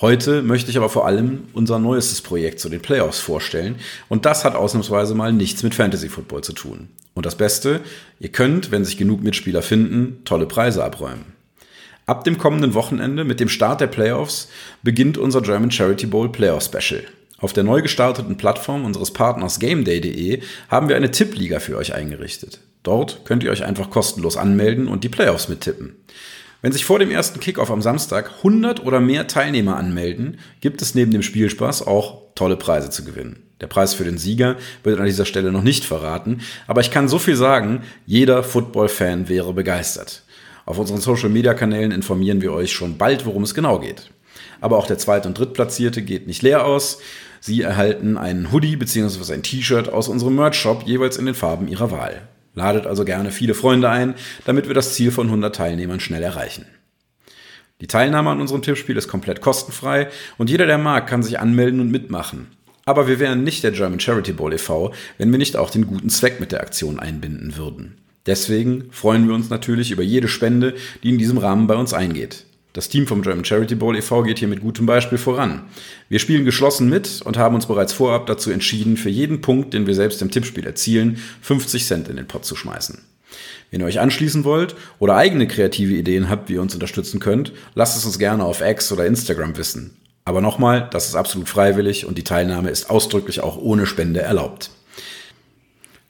Heute möchte ich aber vor allem unser neuestes Projekt zu den Playoffs vorstellen und das hat ausnahmsweise mal nichts mit Fantasy Football zu tun. Und das Beste, ihr könnt, wenn sich genug Mitspieler finden, tolle Preise abräumen. Ab dem kommenden Wochenende mit dem Start der Playoffs beginnt unser German Charity Bowl Playoff Special. Auf der neu gestarteten Plattform unseres Partners GameDay.de haben wir eine Tippliga für euch eingerichtet. Dort könnt ihr euch einfach kostenlos anmelden und die Playoffs mittippen. Wenn sich vor dem ersten Kickoff am Samstag 100 oder mehr Teilnehmer anmelden, gibt es neben dem Spielspaß auch tolle Preise zu gewinnen. Der Preis für den Sieger wird an dieser Stelle noch nicht verraten, aber ich kann so viel sagen, jeder Football-Fan wäre begeistert. Auf unseren Social-Media-Kanälen informieren wir euch schon bald, worum es genau geht. Aber auch der Zweit- und Drittplatzierte geht nicht leer aus. Sie erhalten einen Hoodie bzw. ein T-Shirt aus unserem Merch-Shop jeweils in den Farben ihrer Wahl. Ladet also gerne viele Freunde ein, damit wir das Ziel von 100 Teilnehmern schnell erreichen. Die Teilnahme an unserem Tippspiel ist komplett kostenfrei und jeder, der mag, kann sich anmelden und mitmachen. Aber wir wären nicht der German Charity Bowl e.V., wenn wir nicht auch den guten Zweck mit der Aktion einbinden würden. Deswegen freuen wir uns natürlich über jede Spende, die in diesem Rahmen bei uns eingeht. Das Team vom German Charity Bowl e.V. geht hier mit gutem Beispiel voran. Wir spielen geschlossen mit und haben uns bereits vorab dazu entschieden, für jeden Punkt, den wir selbst im Tippspiel erzielen, 50 Cent in den Pot zu schmeißen. Wenn ihr euch anschließen wollt oder eigene kreative Ideen habt, wie ihr uns unterstützen könnt, lasst es uns gerne auf X oder Instagram wissen. Aber nochmal, das ist absolut freiwillig und die Teilnahme ist ausdrücklich auch ohne Spende erlaubt.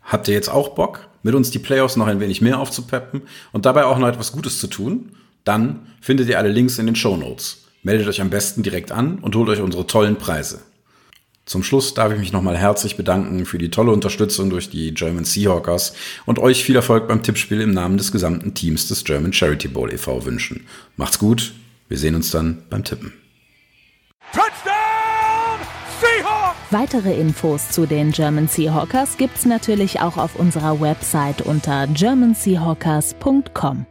Habt ihr jetzt auch Bock? mit uns die Playoffs noch ein wenig mehr aufzupeppen und dabei auch noch etwas Gutes zu tun, dann findet ihr alle Links in den Show Notes. Meldet euch am besten direkt an und holt euch unsere tollen Preise. Zum Schluss darf ich mich nochmal herzlich bedanken für die tolle Unterstützung durch die German Seahawkers und euch viel Erfolg beim Tippspiel im Namen des gesamten Teams des German Charity Bowl e.V. wünschen. Macht's gut, wir sehen uns dann beim Tippen. Weitere Infos zu den German Seahawkers gibt's natürlich auch auf unserer Website unter germanseahawkers.com.